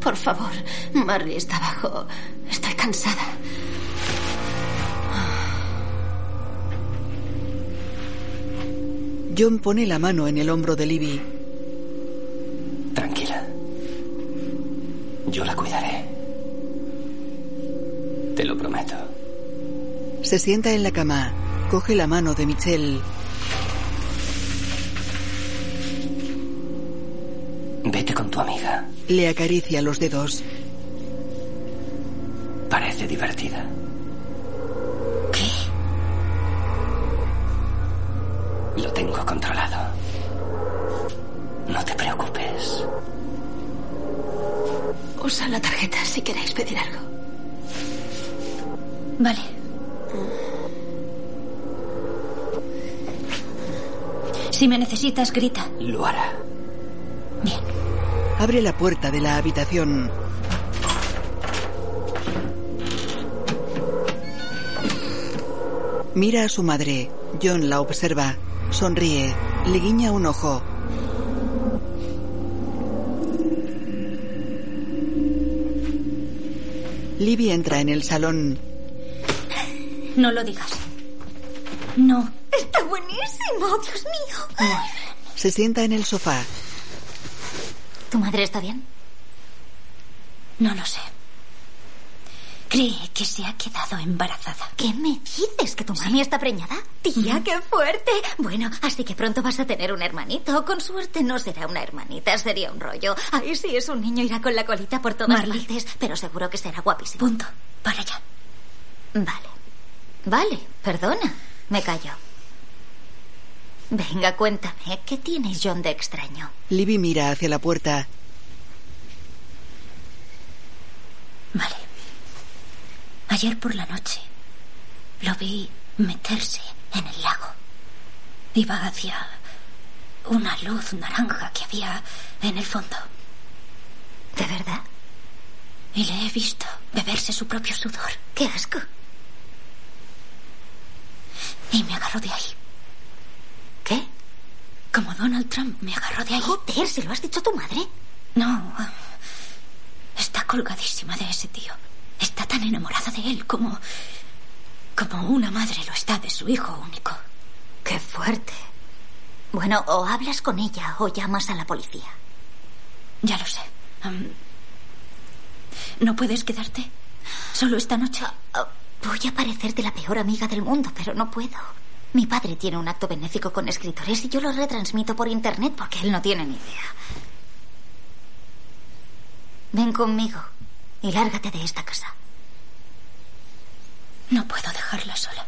por favor. Marley está abajo. Estoy cansada. John pone la mano en el hombro de Libby. Tranquila. Yo la cuidaré. Te lo prometo. Se sienta en la cama. Coge la mano de Michelle. Vete con tu amiga. Le acaricia los dedos. Necesitas, grita. Lo hará. Bien. Abre la puerta de la habitación. Mira a su madre. John la observa. Sonríe. Le guiña un ojo. Libby entra en el salón. No lo digas. No. Está buenísimo, Dios mío. Se sienta en el sofá. ¿Tu madre está bien? No lo sé. Cree que se ha quedado embarazada. ¿Qué me dices? ¿Que tu mami está preñada? Tía, qué fuerte. Bueno, así que pronto vas a tener un hermanito. Con suerte no será una hermanita, sería un rollo. Ahí sí es un niño, irá con la colita por todas Marley. partes, pero seguro que será guapísimo. Punto. Para allá. Vale. Vale, perdona. Me callo. Venga, cuéntame, ¿qué tienes John de extraño? Libby mira hacia la puerta. Vale. Ayer por la noche lo vi meterse en el lago. Iba hacia una luz naranja que había en el fondo. ¿De verdad? Y le he visto beberse su propio sudor. ¡Qué asco! Y me agarró de ahí. ¿Qué? Como Donald Trump me agarró de ahí. Joder, ¿se lo has dicho a tu madre? No. ah, Está colgadísima de ese tío. Está tan enamorada de él como. como una madre lo está de su hijo único. ¡Qué fuerte! Bueno, o hablas con ella o llamas a la policía. Ya lo sé. ¿No puedes quedarte? ¿Solo esta noche? Ah, Voy a parecerte la peor amiga del mundo, pero no puedo. Mi padre tiene un acto benéfico con escritores y yo lo retransmito por internet porque él no tiene ni idea. Ven conmigo y lárgate de esta casa. No puedo dejarla sola.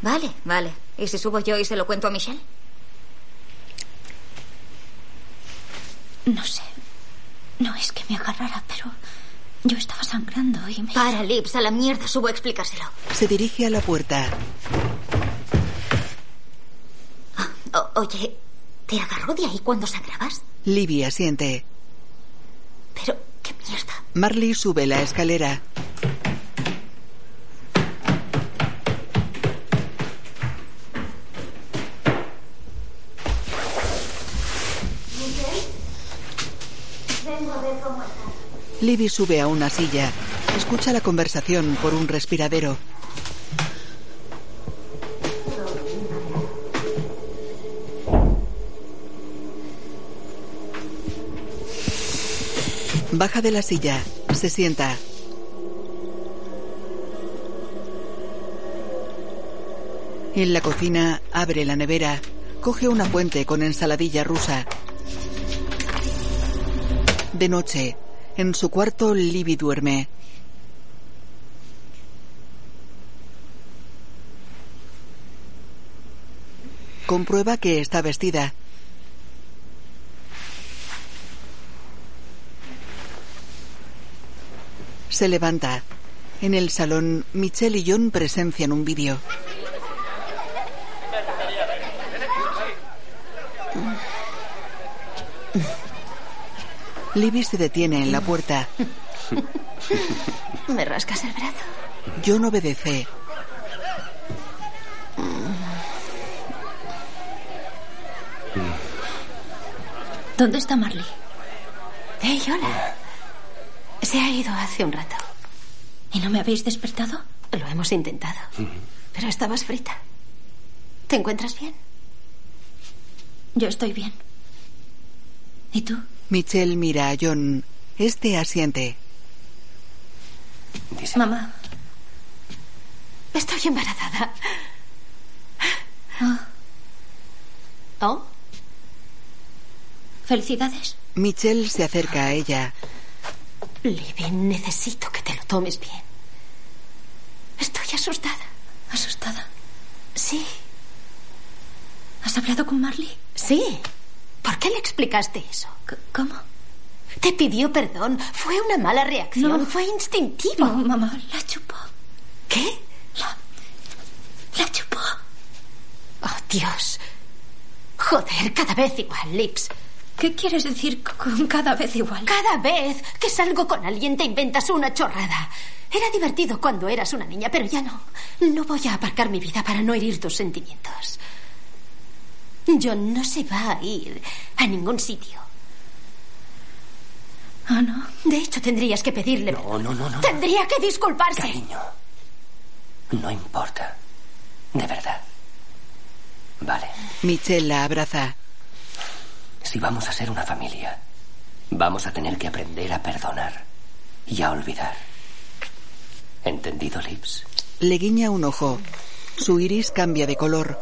Vale, vale. ¿Y si subo yo y se lo cuento a Michelle? No sé. No es que me agarrara, pero yo estaba sangrando y me... Para, Lips, a la mierda, subo a explicárselo. Se dirige a la puerta. O- oye, ¿te agarró de ahí cuando sangrabas? Libby asiente. Pero, ¿qué mierda? Marley sube la escalera. Libby sube a una silla. Escucha la conversación por un respiradero. Baja de la silla. Se sienta. En la cocina abre la nevera. Coge una fuente con ensaladilla rusa. De noche, en su cuarto, Libby duerme. Comprueba que está vestida. Se levanta. En el salón, Michelle y John presencian un vídeo. Libby se detiene en la puerta. ¿Me rascas el brazo? John obedece. ¿Dónde está Marley? Hey, hola. Se ha ido hace un rato. ¿Y no me habéis despertado? Lo hemos intentado. Pero estabas frita. ¿Te encuentras bien? Yo estoy bien. ¿Y tú? Michelle mira a John. Este asiente. Mamá. Estoy embarazada. Ah, ¿Oh? felicidades. Michelle se acerca a ella. Libby, necesito que te lo tomes bien. Estoy asustada. ¿Asustada? Sí. ¿Has hablado con Marley? Sí. ¿Por qué le explicaste eso? ¿Cómo? Te pidió perdón. Fue una mala reacción. No. Fue instintivo. No, mamá, la chupó. ¿Qué? La, la chupó. Oh, Dios. Joder, cada vez igual, Lips. ¿Qué quieres decir con cada vez igual? Cada vez que salgo con alguien te inventas una chorrada. Era divertido cuando eras una niña, pero ya no. No voy a aparcar mi vida para no herir tus sentimientos. John no se va a ir a ningún sitio. Ah, no. De hecho, tendrías que pedirle. No, perdón. no, no, no. Tendría que disculparse. Cariño. No importa. De verdad. Vale. Michelle la abraza. Si vamos a ser una familia, vamos a tener que aprender a perdonar y a olvidar. ¿Entendido, Lips? Le guiña un ojo. Su iris cambia de color.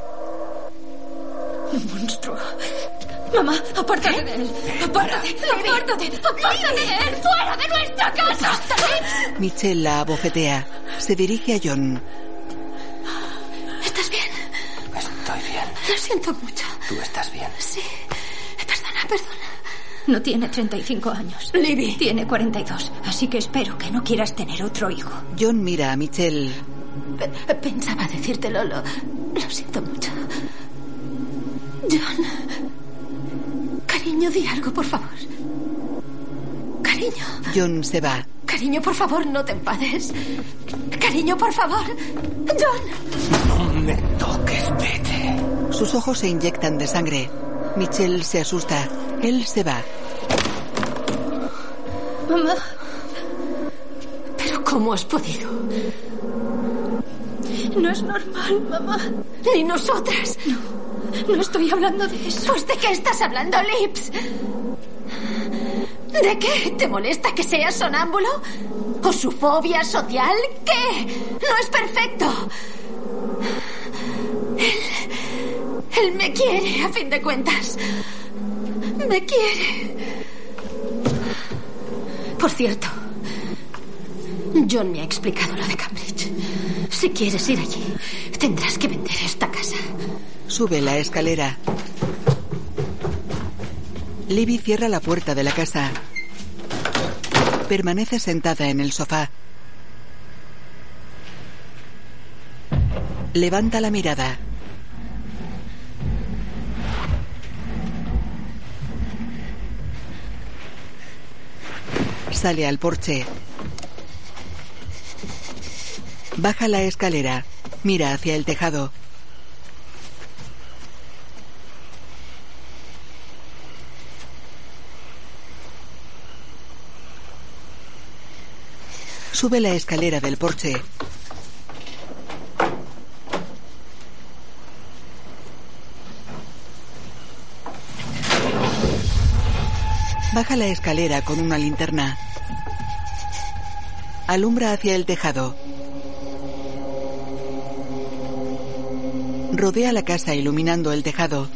Monstruo. Mamá, apártate de él. Apártate, apártate, apártate de él. ¡Fuera de nuestra casa! Michelle la abofetea. Se dirige a John. ¿Estás bien? Estoy bien. Lo siento mucho. Tú estás bien. Sí. Perdona. No tiene 35 años. Libby. Tiene 42. Así que espero que no quieras tener otro hijo. John mira a Michelle. Pe- Pensaba decírtelo. Lo, lo siento mucho. John. Cariño, di algo, por favor. Cariño. John se va. Cariño, por favor, no te enfades. Cariño, por favor. John. No me toques, vete. Sus ojos se inyectan de sangre. Michelle se asusta. Él se va. Mamá, ¿Pero cómo has podido? no es normal, mamá. Ni nosotras. No estoy hablando de eso. Pues de qué estás hablando, Lips? ¿De qué? ¿Te molesta que seas sonámbulo? ¿O su fobia social? ¿Qué? No es perfecto. Él. Él me quiere, a fin de cuentas. Me quiere. Por cierto, John me ha explicado lo de Cambridge. Si quieres ir allí, tendrás que vender esta casa. Sube la escalera. Libby cierra la puerta de la casa. Permanece sentada en el sofá. Levanta la mirada. Sale al porche. Baja la escalera. Mira hacia el tejado. Sube la escalera del porche. Baja la escalera con una linterna. Alumbra hacia el tejado. Rodea la casa iluminando el tejado.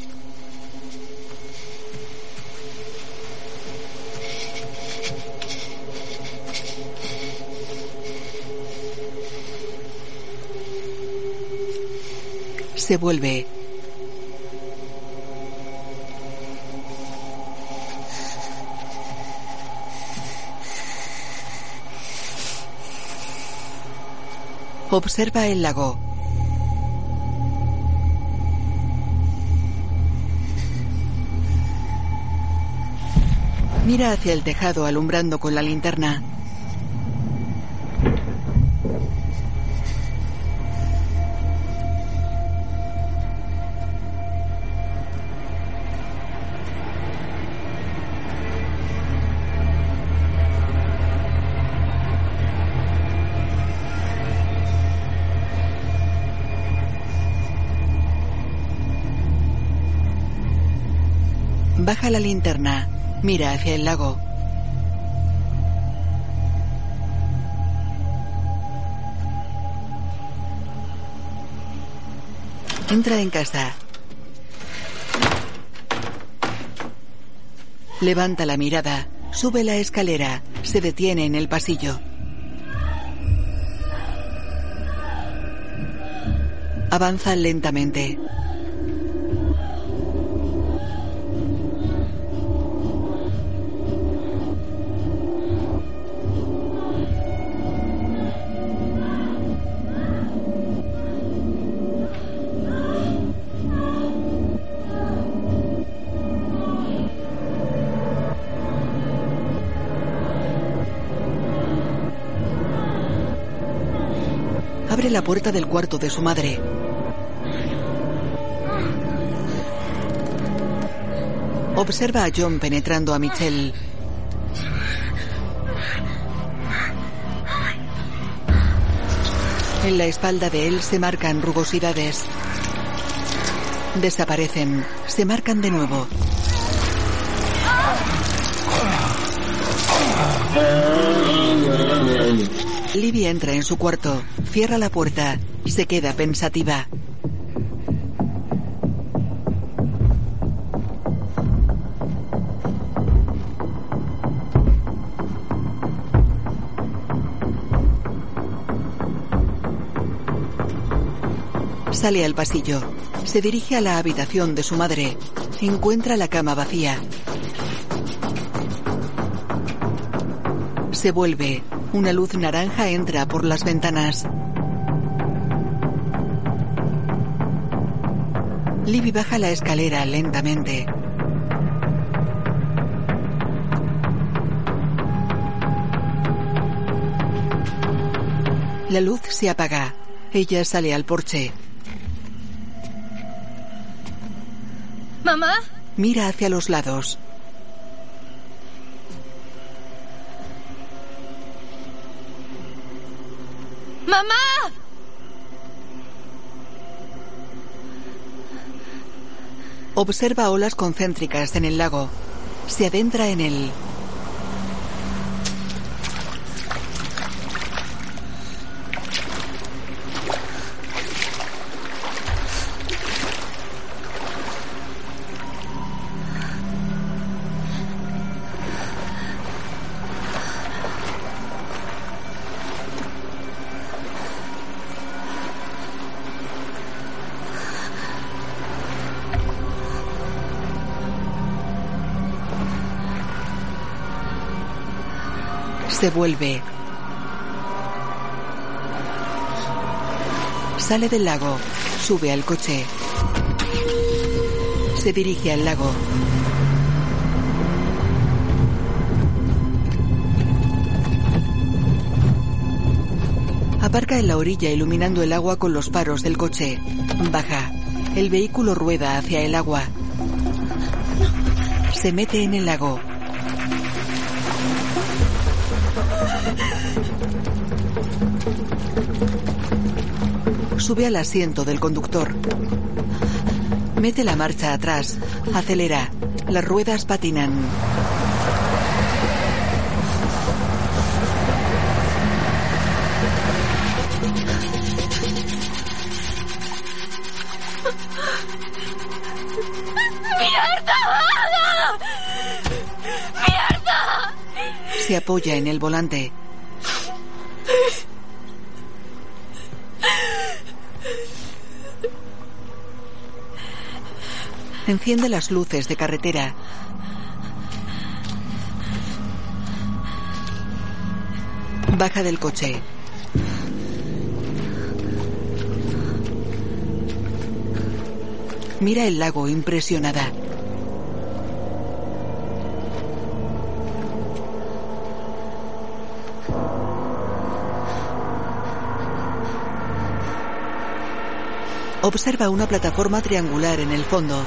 Se vuelve. Observa el lago. Mira hacia el tejado alumbrando con la linterna. La linterna. Mira hacia el lago. Entra en casa. Levanta la mirada, sube la escalera, se detiene en el pasillo. Avanza lentamente. Puerta del cuarto de su madre. Observa a John penetrando a Michelle. En la espalda de él se marcan rugosidades. Desaparecen. Se marcan de nuevo. Libby entra en su cuarto, cierra la puerta y se queda pensativa. Sale al pasillo. Se dirige a la habitación de su madre. Encuentra la cama vacía. Se vuelve. Una luz naranja entra por las ventanas. Libby baja la escalera lentamente. La luz se apaga. Ella sale al porche. ¿Mamá? Mira hacia los lados. ¡Mamá! Observa olas concéntricas en el lago. Se adentra en él. Se vuelve. Sale del lago. Sube al coche. Se dirige al lago. Aparca en la orilla iluminando el agua con los faros del coche. Baja. El vehículo rueda hacia el agua. Se mete en el lago. sube al asiento del conductor. Mete la marcha atrás, acelera, las ruedas patinan. ¡Mierda! ¡Mierda! Se apoya en el volante. Enciende las luces de carretera. Baja del coche. Mira el lago impresionada. Observa una plataforma triangular en el fondo.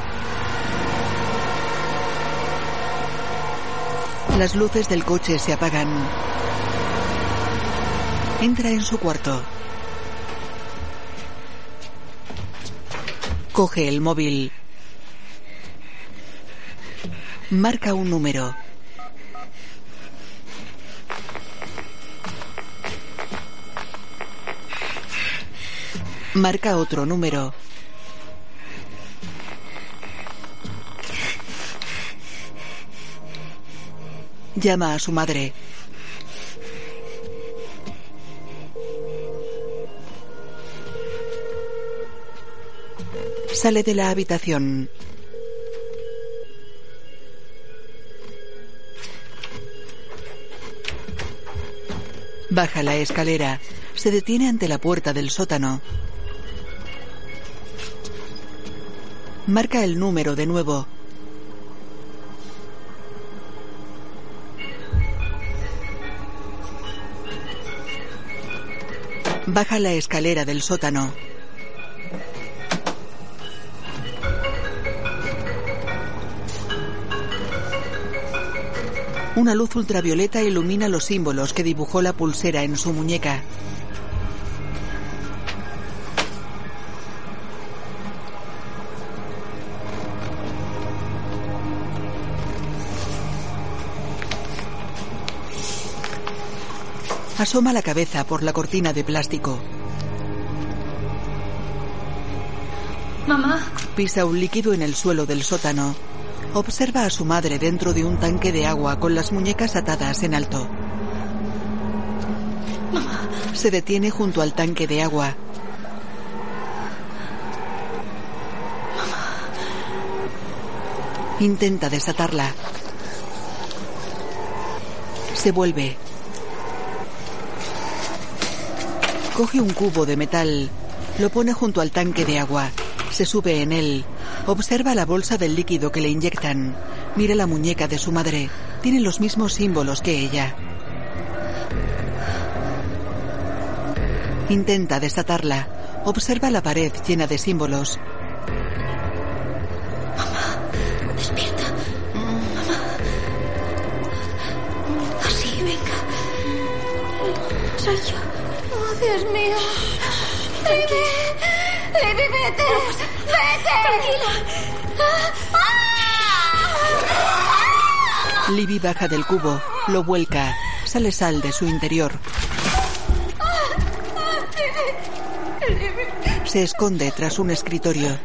Las luces del coche se apagan. Entra en su cuarto. Coge el móvil. Marca un número. Marca otro número. Llama a su madre. Sale de la habitación. Baja la escalera. Se detiene ante la puerta del sótano. Marca el número de nuevo. Baja la escalera del sótano. Una luz ultravioleta ilumina los símbolos que dibujó la pulsera en su muñeca. Asoma la cabeza por la cortina de plástico. Mamá. Pisa un líquido en el suelo del sótano. Observa a su madre dentro de un tanque de agua con las muñecas atadas en alto. Mamá. Se detiene junto al tanque de agua. Intenta desatarla. Se vuelve. Coge un cubo de metal. Lo pone junto al tanque de agua. Se sube en él. Observa la bolsa del líquido que le inyectan. Mira la muñeca de su madre. Tiene los mismos símbolos que ella. Intenta desatarla. Observa la pared llena de símbolos. Despierta. Mamá. Así, venga. Soy yo. Dios mío. Libby. Libby, vete. Vete. Tranquila. Libby baja del cubo. Lo vuelca. Sale sal de su interior. Se esconde tras un escritorio.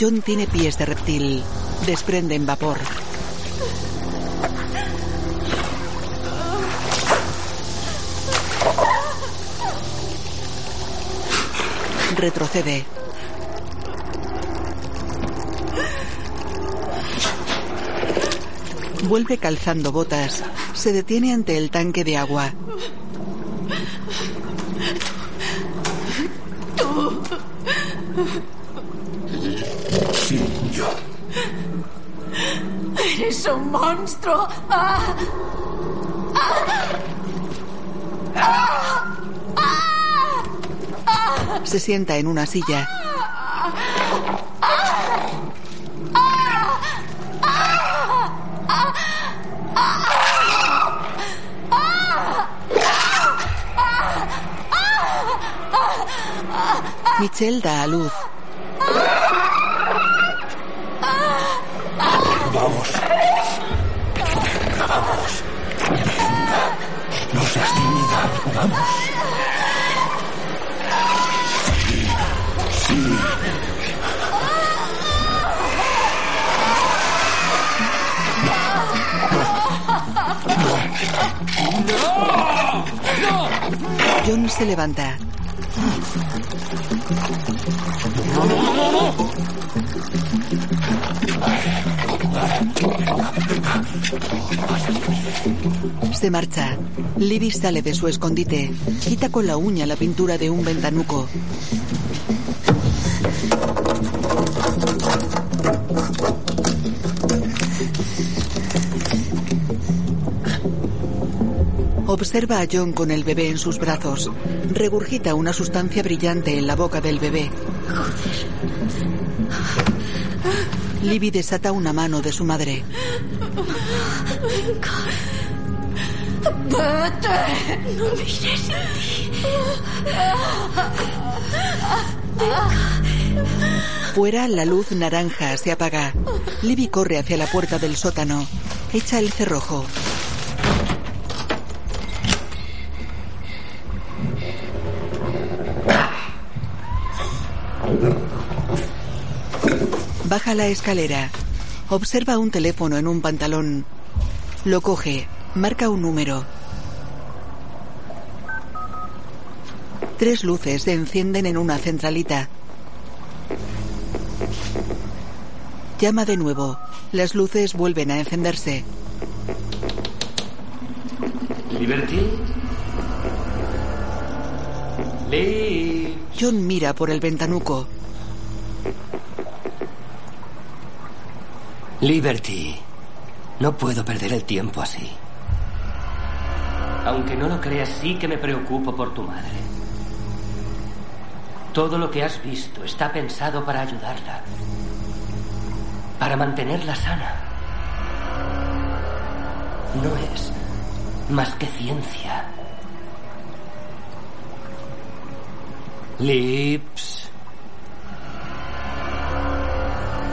John tiene pies de reptil. Desprenden vapor. Retrocede. Vuelve calzando botas. Se detiene ante el tanque de agua. Sí, yo. Eres un monstruo. Ah. Se sienta en una silla. Michelle da a luz. John se levanta. Se marcha. Libby sale de su escondite. Quita con la uña la pintura de un ventanuco. Observa a John con el bebé en sus brazos. Regurgita una sustancia brillante en la boca del bebé. Libby desata una mano de su madre. Vete. No mires. Fuera, la luz naranja se apaga. Libby corre hacia la puerta del sótano. Echa el cerrojo. Baja la escalera. Observa un teléfono en un pantalón. Lo coge. Marca un número. Tres luces se encienden en una centralita. Llama de nuevo. Las luces vuelven a encenderse. Liberty. Lee. John mira por el ventanuco. Liberty. No puedo perder el tiempo así. Aunque no lo creas, sí que me preocupo por tu madre. Todo lo que has visto está pensado para ayudarla. Para mantenerla sana. No es más que ciencia. Lips.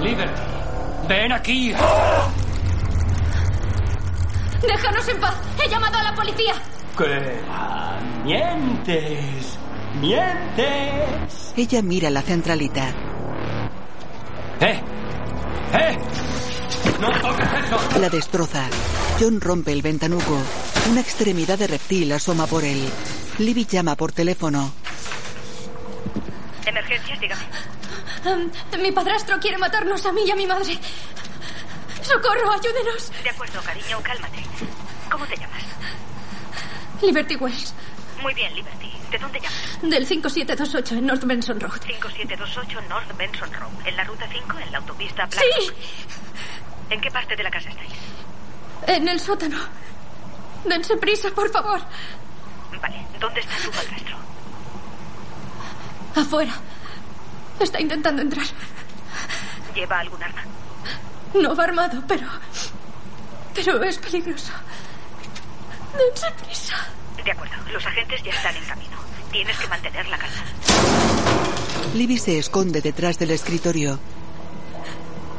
Liberty. Ven aquí. Déjanos en paz. He llamado a la policía. ¿Qué? va? Mientes. Mientes. Ella mira la centralita. ¡Eh! ¡Eh! ¡No toques eso! La destroza. John rompe el ventanuco. Una extremidad de reptil asoma por él. Libby llama por teléfono. Emergencias, dígame. Um, mi padrastro quiere matarnos a mí y a mi madre. ¡Socorro, ayúdenos! De acuerdo, cariño, cálmate. ¿Cómo te llamas? Liberty Wells, Muy bien, Liberty. ¿De dónde llamas? del 5728 en North Benson Road. 5728 North Benson Road. ¿En la ruta 5? ¿En la autopista Black Sí, Rock? ¿En qué parte de la casa estáis? en el sótano. Dense prisa, por favor. Vale. ¿Dónde está tu padrastro? Afuera. Está intentando entrar. ¿Lleva algún arma? No va armado, pero... Pero es peligroso. Dense prisa. De acuerdo. Los agentes ya están en camino. Tienes que mantener la calma. Libby se esconde detrás del escritorio.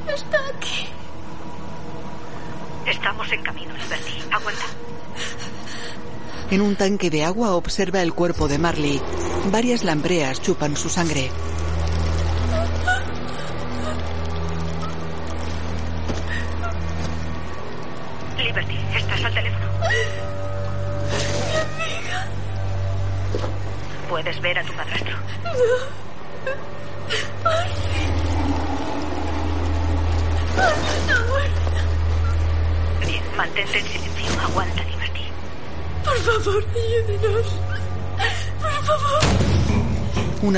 Está aquí. Estamos en camino, Liberty. Aguanta. En un tanque de agua observa el cuerpo de Marley. Varias lambreas chupan su sangre.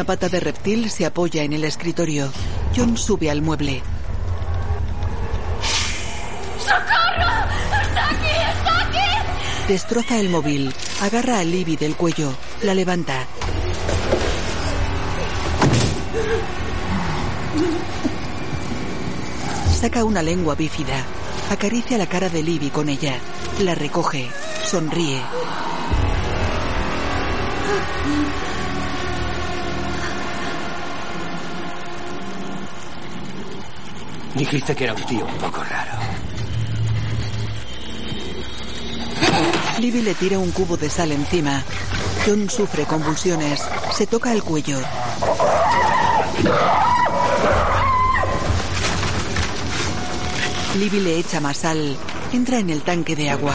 Una pata de reptil se apoya en el escritorio. John sube al mueble. ¡Socorro! ¡Está aquí! ¡Está aquí! Destroza el móvil. Agarra a Libby del cuello. La levanta. Saca una lengua bífida. Acaricia la cara de Libby con ella. La recoge. Sonríe. Dijiste que era un tío un poco raro. Libby le tira un cubo de sal encima. John sufre convulsiones. Se toca el cuello. Libby le echa más sal. Entra en el tanque de agua.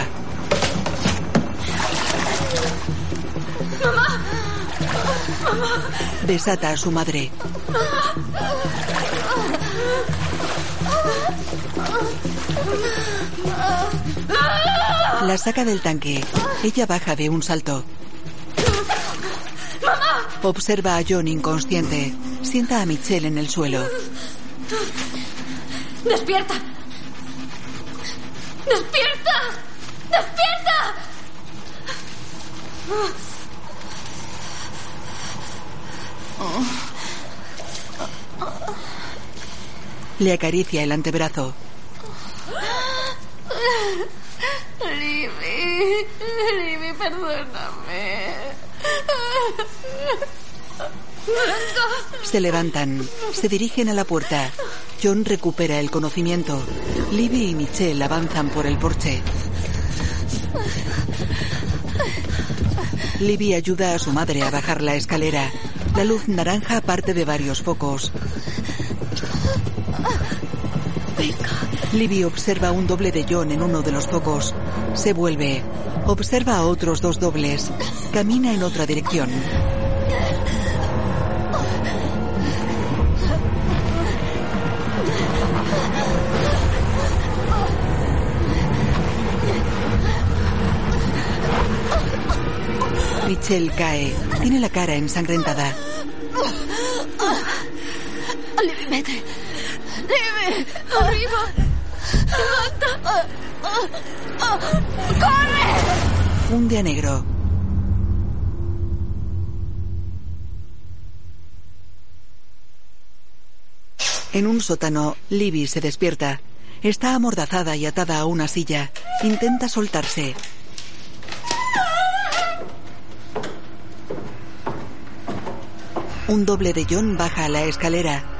¡Mamá! Desata a su madre. La saca del tanque. Ella baja de un salto. Observa a John inconsciente. Sienta a Michelle en el suelo. ¡Despierta! ¡Despierta! ¡Despierta! Le acaricia el antebrazo. Libby, Libby, perdóname. Se levantan. Se dirigen a la puerta. John recupera el conocimiento. Libby y Michelle avanzan por el porche. Libby ayuda a su madre a bajar la escalera. La luz naranja parte de varios focos. Libby observa un doble de John en uno de los focos. Se vuelve. Observa a otros dos dobles. Camina en otra dirección. Michelle cae. Tiene la cara ensangrentada. Libby, vete. Libby, arriba. ¡Corre! Un día negro. En un sótano, Libby se despierta. Está amordazada y atada a una silla. Intenta soltarse. Un doble de John baja a la escalera.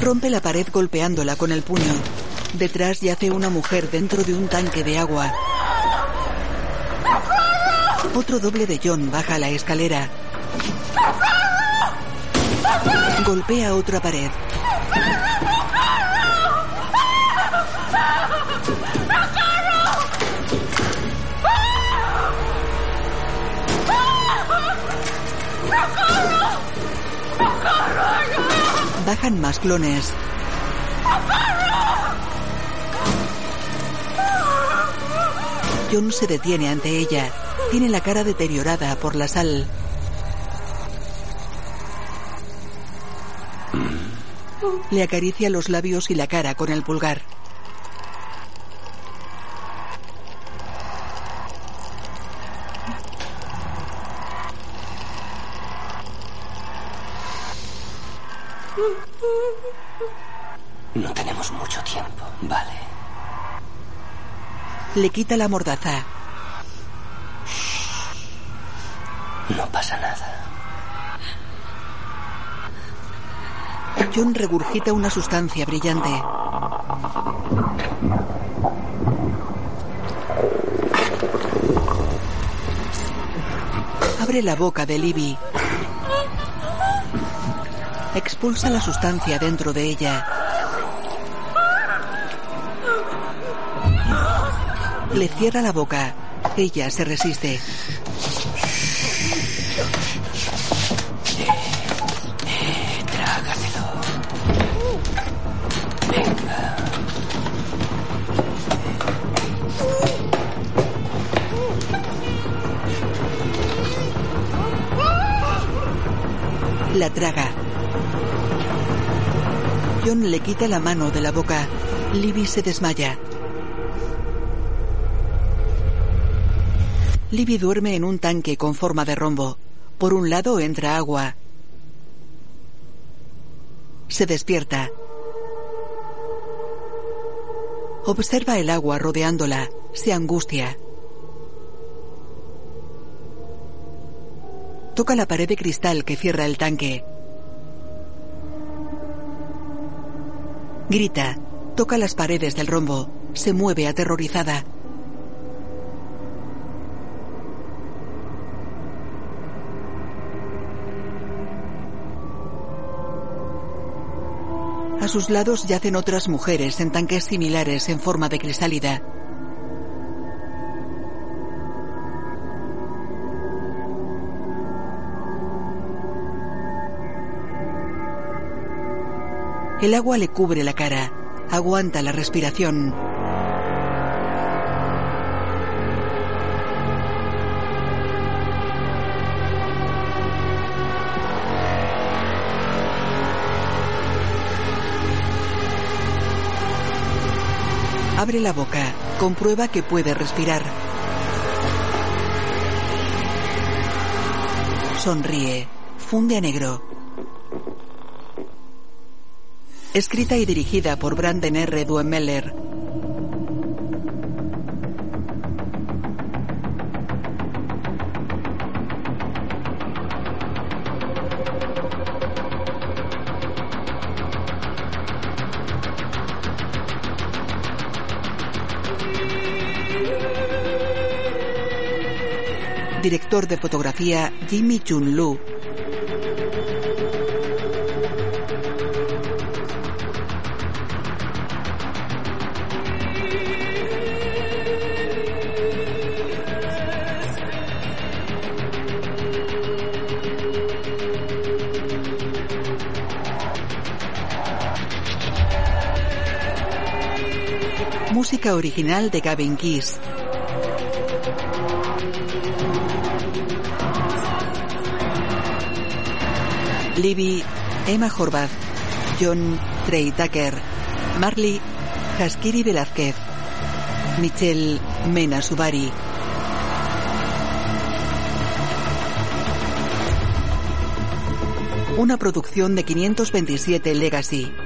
Rompe la pared golpeándola con el puño. Detrás yace una mujer dentro de un tanque de agua. Otro doble de John baja la escalera. Golpea otra pared. Bajan más clones. John se detiene ante ella. Tiene la cara deteriorada por la sal. Le acaricia los labios y la cara con el pulgar. No tenemos mucho tiempo, vale. Le quita la mordaza. No pasa nada. John regurgita una sustancia brillante. Abre la boca de Libby. Expulsa la sustancia dentro de ella. Le cierra la boca. Ella se resiste. La traga. John le quita la mano de la boca. Libby se desmaya. Libby duerme en un tanque con forma de rombo. Por un lado entra agua. Se despierta. Observa el agua rodeándola. Se angustia. Toca la pared de cristal que cierra el tanque. Grita. Toca las paredes del rombo. Se mueve aterrorizada. A sus lados yacen otras mujeres en tanques similares en forma de crisálida. El agua le cubre la cara, aguanta la respiración. Abre la boca. Comprueba que puede respirar. Sonríe. Funde a negro. Escrita y dirigida por Branden R. Duemeller. Director de fotografía Jimmy Chun Lu. Música original de Gavin Kiss. Libby, Emma Horvath, John Trey Tucker, Marley, Haskiri Velázquez, Michelle Mena Subari. Una producción de 527 Legacy.